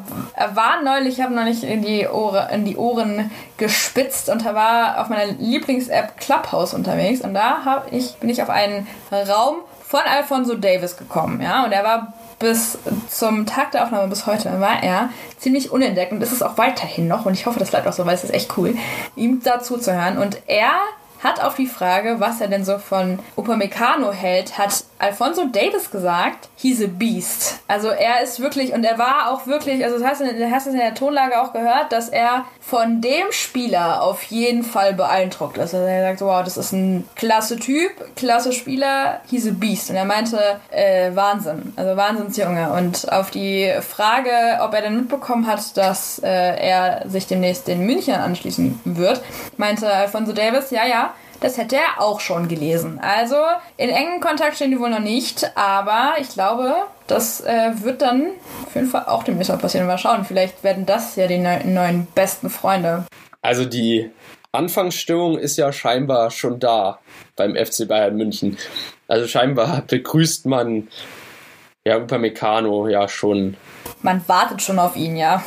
war neulich, habe noch nicht in die, Ohre, in die Ohren gespitzt und war auf meiner Lieblings-App Clubhouse unterwegs und da ich, bin ich auf einen Raum von Alfonso Davis gekommen, ja, und er war bis zum Tag der Aufnahme bis heute war er ziemlich unentdeckt und ist es auch weiterhin noch und ich hoffe, das bleibt auch so, weil es ist echt cool, ihm dazu zu hören und er hat auf die Frage, was er denn so von Upamecano hält, hat Alfonso Davis gesagt, he's a beast. Also er ist wirklich, und er war auch wirklich, also hast du, du hast es in der Tonlage auch gehört, dass er von dem Spieler auf jeden Fall beeindruckt ist. Also er sagt, wow, das ist ein klasse Typ, klasse Spieler, he's a beast. Und er meinte, äh, Wahnsinn, also Wahnsinnsjunge. Und auf die Frage, ob er denn mitbekommen hat, dass äh, er sich demnächst den München anschließen wird, meinte Alfonso Davis, ja, ja, das hätte er auch schon gelesen. Also in engen Kontakt stehen die wohl noch nicht, aber ich glaube, das äh, wird dann auf jeden Fall auch demnächst mal passieren. Mal schauen, vielleicht werden das ja die ne neuen besten Freunde. Also die Anfangsstimmung ist ja scheinbar schon da beim FC Bayern München. Also scheinbar begrüßt man ja Upamecano ja schon. Man wartet schon auf ihn, ja.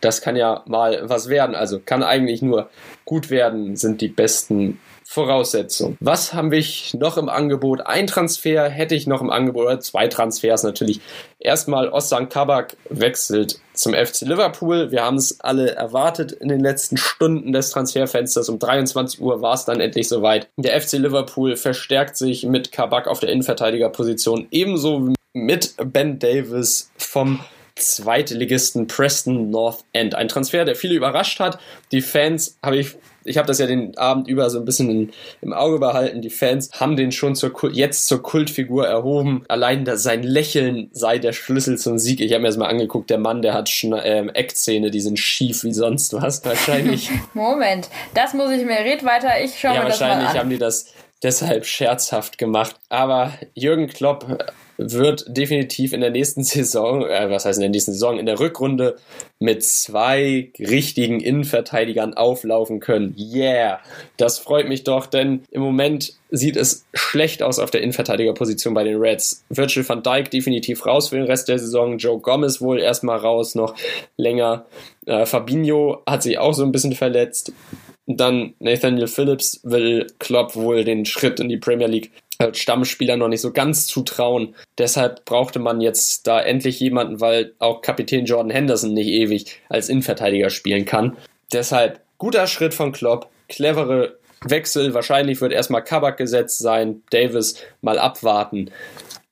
das kann ja mal was werden. Also kann eigentlich nur gut werden, sind die besten Voraussetzungen. Was haben wir noch im Angebot? Ein Transfer hätte ich noch im Angebot, oder zwei Transfers natürlich. Erstmal Ossan Kabak wechselt zum FC Liverpool. Wir haben es alle erwartet in den letzten Stunden des Transferfensters. Um 23 Uhr war es dann endlich soweit. Der FC Liverpool verstärkt sich mit Kabak auf der Innenverteidigerposition, ebenso mit Ben Davis vom Zweitligisten Preston North End. Ein Transfer, der viele überrascht hat. Die Fans habe ich, ich habe das ja den Abend über so ein bisschen in, im Auge behalten. Die Fans haben den schon zur, jetzt zur Kultfigur erhoben. Allein das, sein Lächeln sei der Schlüssel zum Sieg. Ich habe mir das mal angeguckt. Der Mann, der hat Schna ähm, Eckzähne, die sind schief wie sonst was. Wahrscheinlich. Moment, das muss ich mir. Red weiter. Ich schaue ja, mir das mal an. Wahrscheinlich haben die das deshalb scherzhaft gemacht. Aber Jürgen Klopp wird definitiv in der nächsten Saison, äh, was heißt in der nächsten Saison, in der Rückrunde mit zwei richtigen Innenverteidigern auflaufen können. Yeah, das freut mich doch, denn im Moment sieht es schlecht aus auf der Innenverteidigerposition bei den Reds. Virgil van Dijk definitiv raus für den Rest der Saison, Joe Gomez wohl erstmal raus, noch länger. Äh, Fabinho hat sich auch so ein bisschen verletzt. Dann Nathaniel Phillips will Klopp wohl den Schritt in die Premier League als Stammspieler noch nicht so ganz zutrauen. Deshalb brauchte man jetzt da endlich jemanden, weil auch Kapitän Jordan Henderson nicht ewig als Innenverteidiger spielen kann. Deshalb guter Schritt von Klopp, clevere Wechsel. Wahrscheinlich wird erstmal Kabak gesetzt sein, Davis mal abwarten.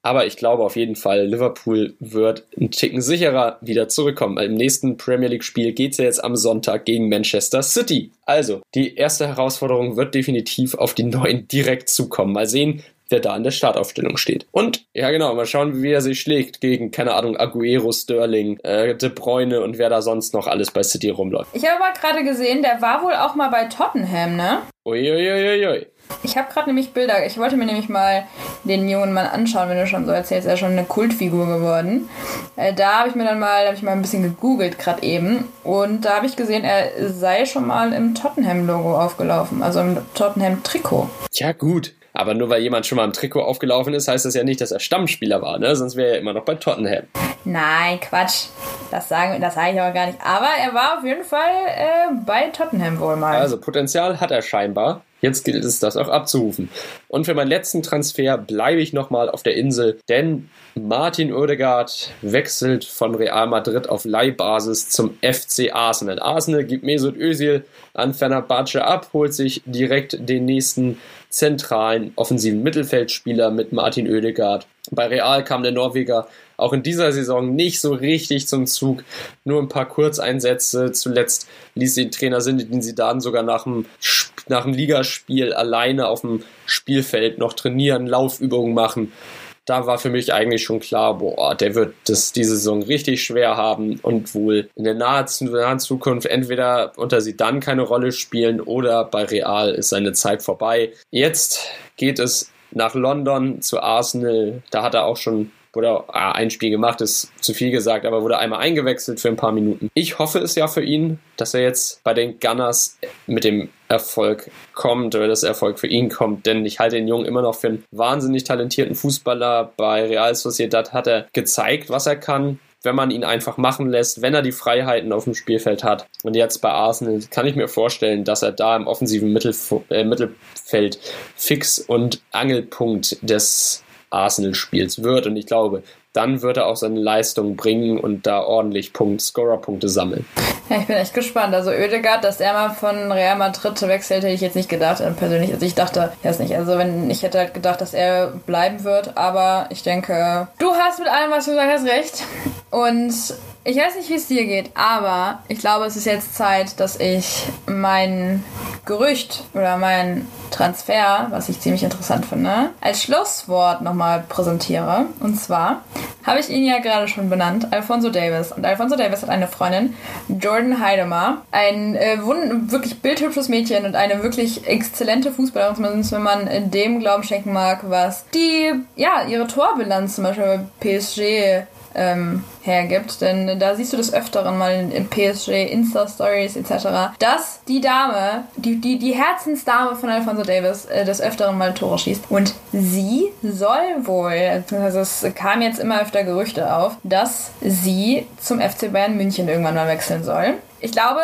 Aber ich glaube auf jeden Fall, Liverpool wird einen Ticken sicherer wieder zurückkommen. Im nächsten Premier League-Spiel geht es ja jetzt am Sonntag gegen Manchester City. Also, die erste Herausforderung wird definitiv auf die Neuen direkt zukommen. Mal sehen, wer da in der Startaufstellung steht. Und ja, genau, mal schauen, wie er sich schlägt gegen, keine Ahnung, Aguero, Sterling, äh, De Bruyne und wer da sonst noch alles bei City rumläuft. Ich habe aber gerade gesehen, der war wohl auch mal bei Tottenham, ne? Uiuiuiui. Ich habe gerade nämlich Bilder, ich wollte mir nämlich mal den jungen Mann anschauen, wenn du schon so erzählst, er ist schon eine Kultfigur geworden. Äh, da habe ich mir dann mal, habe ich mal ein bisschen gegoogelt gerade eben und da habe ich gesehen, er sei schon mal im Tottenham-Logo aufgelaufen, also im Tottenham-Trikot. Ja gut, aber nur weil jemand schon mal im Trikot aufgelaufen ist, heißt das ja nicht, dass er Stammspieler war, ne? Sonst wäre er immer noch bei Tottenham. Nein, Quatsch. Das sagen, das sage ich aber gar nicht. Aber er war auf jeden Fall äh, bei Tottenham wohl mal. Also Potenzial hat er scheinbar. Jetzt gilt es, das auch abzurufen. Und für meinen letzten Transfer bleibe ich nochmal auf der Insel, denn Martin Oedegaard wechselt von Real Madrid auf Leihbasis zum FC Arsenal. Arsenal gibt Mesut Özil an Fenerbahce ab, holt sich direkt den nächsten zentralen offensiven Mittelfeldspieler mit Martin Oedegaard. Bei Real kam der Norweger auch in dieser Saison nicht so richtig zum Zug. Nur ein paar Kurzeinsätze. Zuletzt ließ den Trainer Zinedine Zidane sogar nach dem, nach dem Ligaspiel alleine auf dem Spielfeld noch trainieren, Laufübungen machen da war für mich eigentlich schon klar, boah, der wird das diese Saison richtig schwer haben und wohl in der nahen, nahen Zukunft entweder unter sie dann keine Rolle spielen oder bei Real ist seine Zeit vorbei. Jetzt geht es nach London zu Arsenal. Da hat er auch schon wurde ah, ein Spiel gemacht, ist zu viel gesagt, aber wurde einmal eingewechselt für ein paar Minuten. Ich hoffe es ja für ihn, dass er jetzt bei den Gunners mit dem Erfolg kommt oder dass Erfolg für ihn kommt, denn ich halte den Jungen immer noch für einen wahnsinnig talentierten Fußballer. Bei Real Sociedad hat er gezeigt, was er kann wenn man ihn einfach machen lässt, wenn er die Freiheiten auf dem Spielfeld hat. Und jetzt bei Arsenal kann ich mir vorstellen, dass er da im offensiven Mittelf äh, Mittelfeld fix und Angelpunkt des Arsenal-Spiels wird. Und ich glaube, dann wird er auch seine Leistung bringen und da ordentlich Punkt, Scorer-Punkte sammeln. Ja, ich bin echt gespannt. Also Oedegaard, dass er mal von Real Madrid wechselt, hätte ich jetzt nicht gedacht, äh, persönlich. Also ich dachte, ich weiß nicht, also wenn ich hätte halt gedacht, dass er bleiben wird, aber ich denke, du hast mit allem, was du sagst, recht. Und ich weiß nicht, wie es dir geht, aber ich glaube, es ist jetzt Zeit, dass ich mein Gerücht oder mein Transfer, was ich ziemlich interessant finde, als Schlusswort nochmal präsentiere. Und zwar habe ich ihn ja gerade schon benannt, Alfonso Davis. Und Alfonso Davis hat eine Freundin, Jordan Heidemer, ein äh, wirklich bildhübsches Mädchen und eine wirklich exzellente Fußballerin, zumindest wenn man dem Glauben schenken mag, was die, ja, ihre Torbilanz zum Beispiel bei PSG ähm, hergibt. Denn da siehst du des Öfteren mal in, PSG, Insta-Stories etc., dass die Dame, die, die, die Herzensdame von Alfonso Davis äh, des Öfteren mal Tore schießt. Und sie soll wohl, also es kam jetzt immer öfter Gerüchte auf, dass sie zum FC Bayern München irgendwann mal wechseln soll. Ich glaube,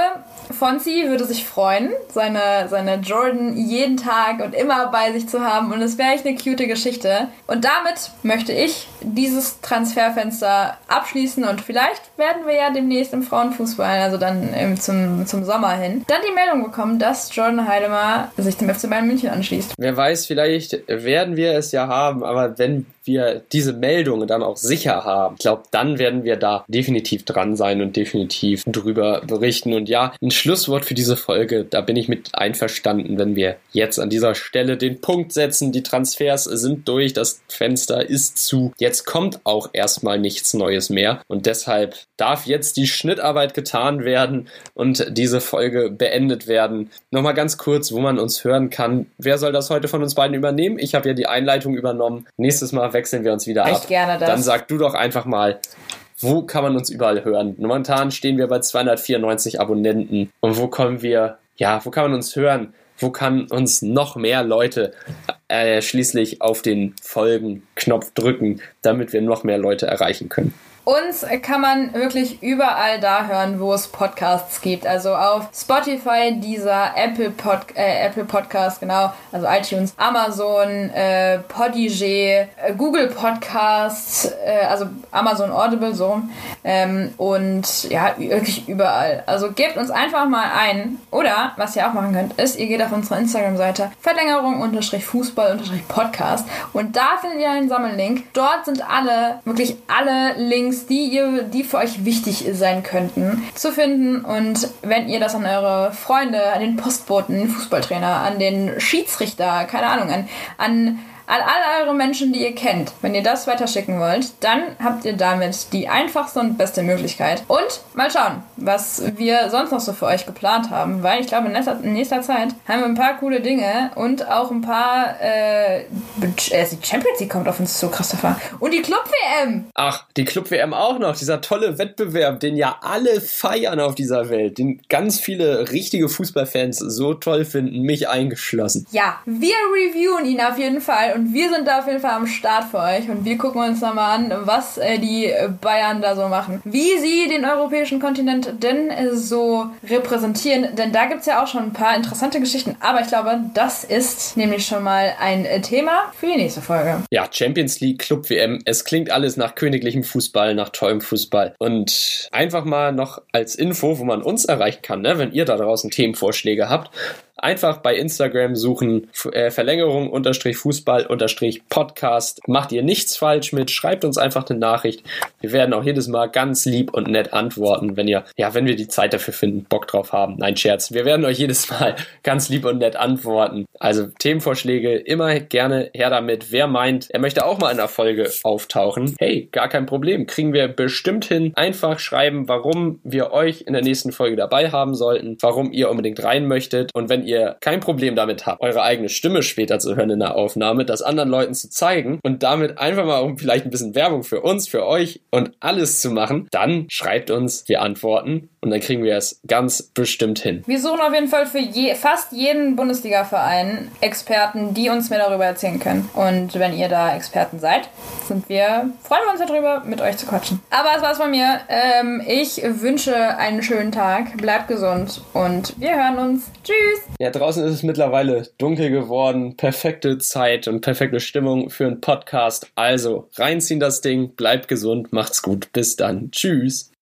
Fonzi würde sich freuen, seine, seine Jordan jeden Tag und immer bei sich zu haben und es wäre echt eine cute Geschichte. Und damit möchte ich dieses Transferfenster abschließen und vielleicht werden wir ja demnächst im Frauenfußball, also dann zum, zum Sommer hin, dann die Meldung bekommen, dass Jordan Heidemer sich dem FC Bayern München anschließt. Wer weiß, vielleicht werden wir es ja haben, aber wenn wir diese Meldungen dann auch sicher haben, ich glaube, dann werden wir da definitiv dran sein und definitiv drüber berichten. Und ja, ein Schluss Schlusswort für diese Folge. Da bin ich mit einverstanden, wenn wir jetzt an dieser Stelle den Punkt setzen. Die Transfers sind durch, das Fenster ist zu. Jetzt kommt auch erstmal nichts Neues mehr und deshalb darf jetzt die Schnittarbeit getan werden und diese Folge beendet werden. Nochmal ganz kurz, wo man uns hören kann. Wer soll das heute von uns beiden übernehmen? Ich habe ja die Einleitung übernommen. Nächstes Mal wechseln wir uns wieder Echt ab. gerne das. Dann sag du doch einfach mal, wo kann man uns überall hören? Momentan stehen wir bei 294 Abonnenten. Und wo kommen wir, ja, wo kann man uns hören? Wo kann uns noch mehr Leute äh, schließlich auf den Folgen-Knopf drücken, damit wir noch mehr Leute erreichen können? Uns kann man wirklich überall da hören, wo es Podcasts gibt. Also auf Spotify, dieser Apple, Pod, äh, Apple Podcast, genau, also iTunes, Amazon, äh, Podigee, äh, Google Podcasts, äh, also Amazon Audible so ähm, und ja, wirklich überall. Also gebt uns einfach mal ein. Oder, was ihr auch machen könnt, ist, ihr geht auf unsere Instagram-Seite Verlängerung unterstrich Fußball unterstrich Podcast und da findet ihr einen Sammellink. Dort sind alle, wirklich alle Links Links, die, ihr, die für euch wichtig sein könnten, zu finden. Und wenn ihr das an eure Freunde, an den Postboten, den Fußballtrainer, an den Schiedsrichter, keine Ahnung, an, an an all eure Menschen, die ihr kennt. Wenn ihr das weiterschicken wollt, dann habt ihr damit die einfachste und beste Möglichkeit. Und mal schauen, was wir sonst noch so für euch geplant haben, weil ich glaube, in nächster, in nächster Zeit haben wir ein paar coole Dinge und auch ein paar. Äh, äh die Champions League kommt auf uns zu, Christopher. Und die Club-WM. Ach, die Club-WM auch noch. Dieser tolle Wettbewerb, den ja alle feiern auf dieser Welt, den ganz viele richtige Fußballfans so toll finden, mich eingeschlossen. Ja, wir reviewen ihn auf jeden Fall und wir sind da auf jeden Fall am Start für euch und wir gucken uns da mal an, was äh, die Bayern da so machen. Wie sie den europäischen Kontinent denn äh, so repräsentieren, denn da gibt es ja auch schon ein paar interessante Geschichten, aber ich glaube, das ist nämlich schon mal ein äh, Thema für die nächste Folge. Ja, Champions League, Club WM, es klingt alles nach königlichem Fußball, nach tollem Fußball und einfach mal noch als Info, wo man uns erreichen kann, ne? wenn ihr da draußen Themenvorschläge habt, Einfach bei Instagram suchen äh, Verlängerung unterstrich Fußball unterstrich Podcast. Macht ihr nichts falsch mit, schreibt uns einfach eine Nachricht. Wir werden auch jedes Mal ganz lieb und nett antworten, wenn ihr, ja, wenn wir die Zeit dafür finden, Bock drauf haben. Nein, Scherz. Wir werden euch jedes Mal ganz lieb und nett antworten. Also Themenvorschläge immer gerne her damit. Wer meint, er möchte auch mal in einer Folge auftauchen, hey, gar kein Problem. Kriegen wir bestimmt hin. Einfach schreiben, warum wir euch in der nächsten Folge dabei haben sollten, warum ihr unbedingt rein möchtet. Und wenn ihr kein Problem damit habt, eure eigene Stimme später zu hören in der Aufnahme, das anderen Leuten zu zeigen und damit einfach mal um vielleicht ein bisschen Werbung für uns, für euch und alles zu machen, dann schreibt uns, wir antworten und dann kriegen wir es ganz bestimmt hin. Wir suchen auf jeden Fall für je, fast jeden Bundesliga-Verein Experten, die uns mehr darüber erzählen können. Und wenn ihr da Experten seid, sind wir, freuen wir uns darüber, mit euch zu quatschen. Aber das war's von mir. Ähm, ich wünsche einen schönen Tag, bleibt gesund und wir hören uns. Tschüss! Ja, draußen ist es mittlerweile dunkel geworden. Perfekte Zeit und perfekte Stimmung für einen Podcast. Also reinziehen das Ding, bleibt gesund, macht's gut. Bis dann. Tschüss.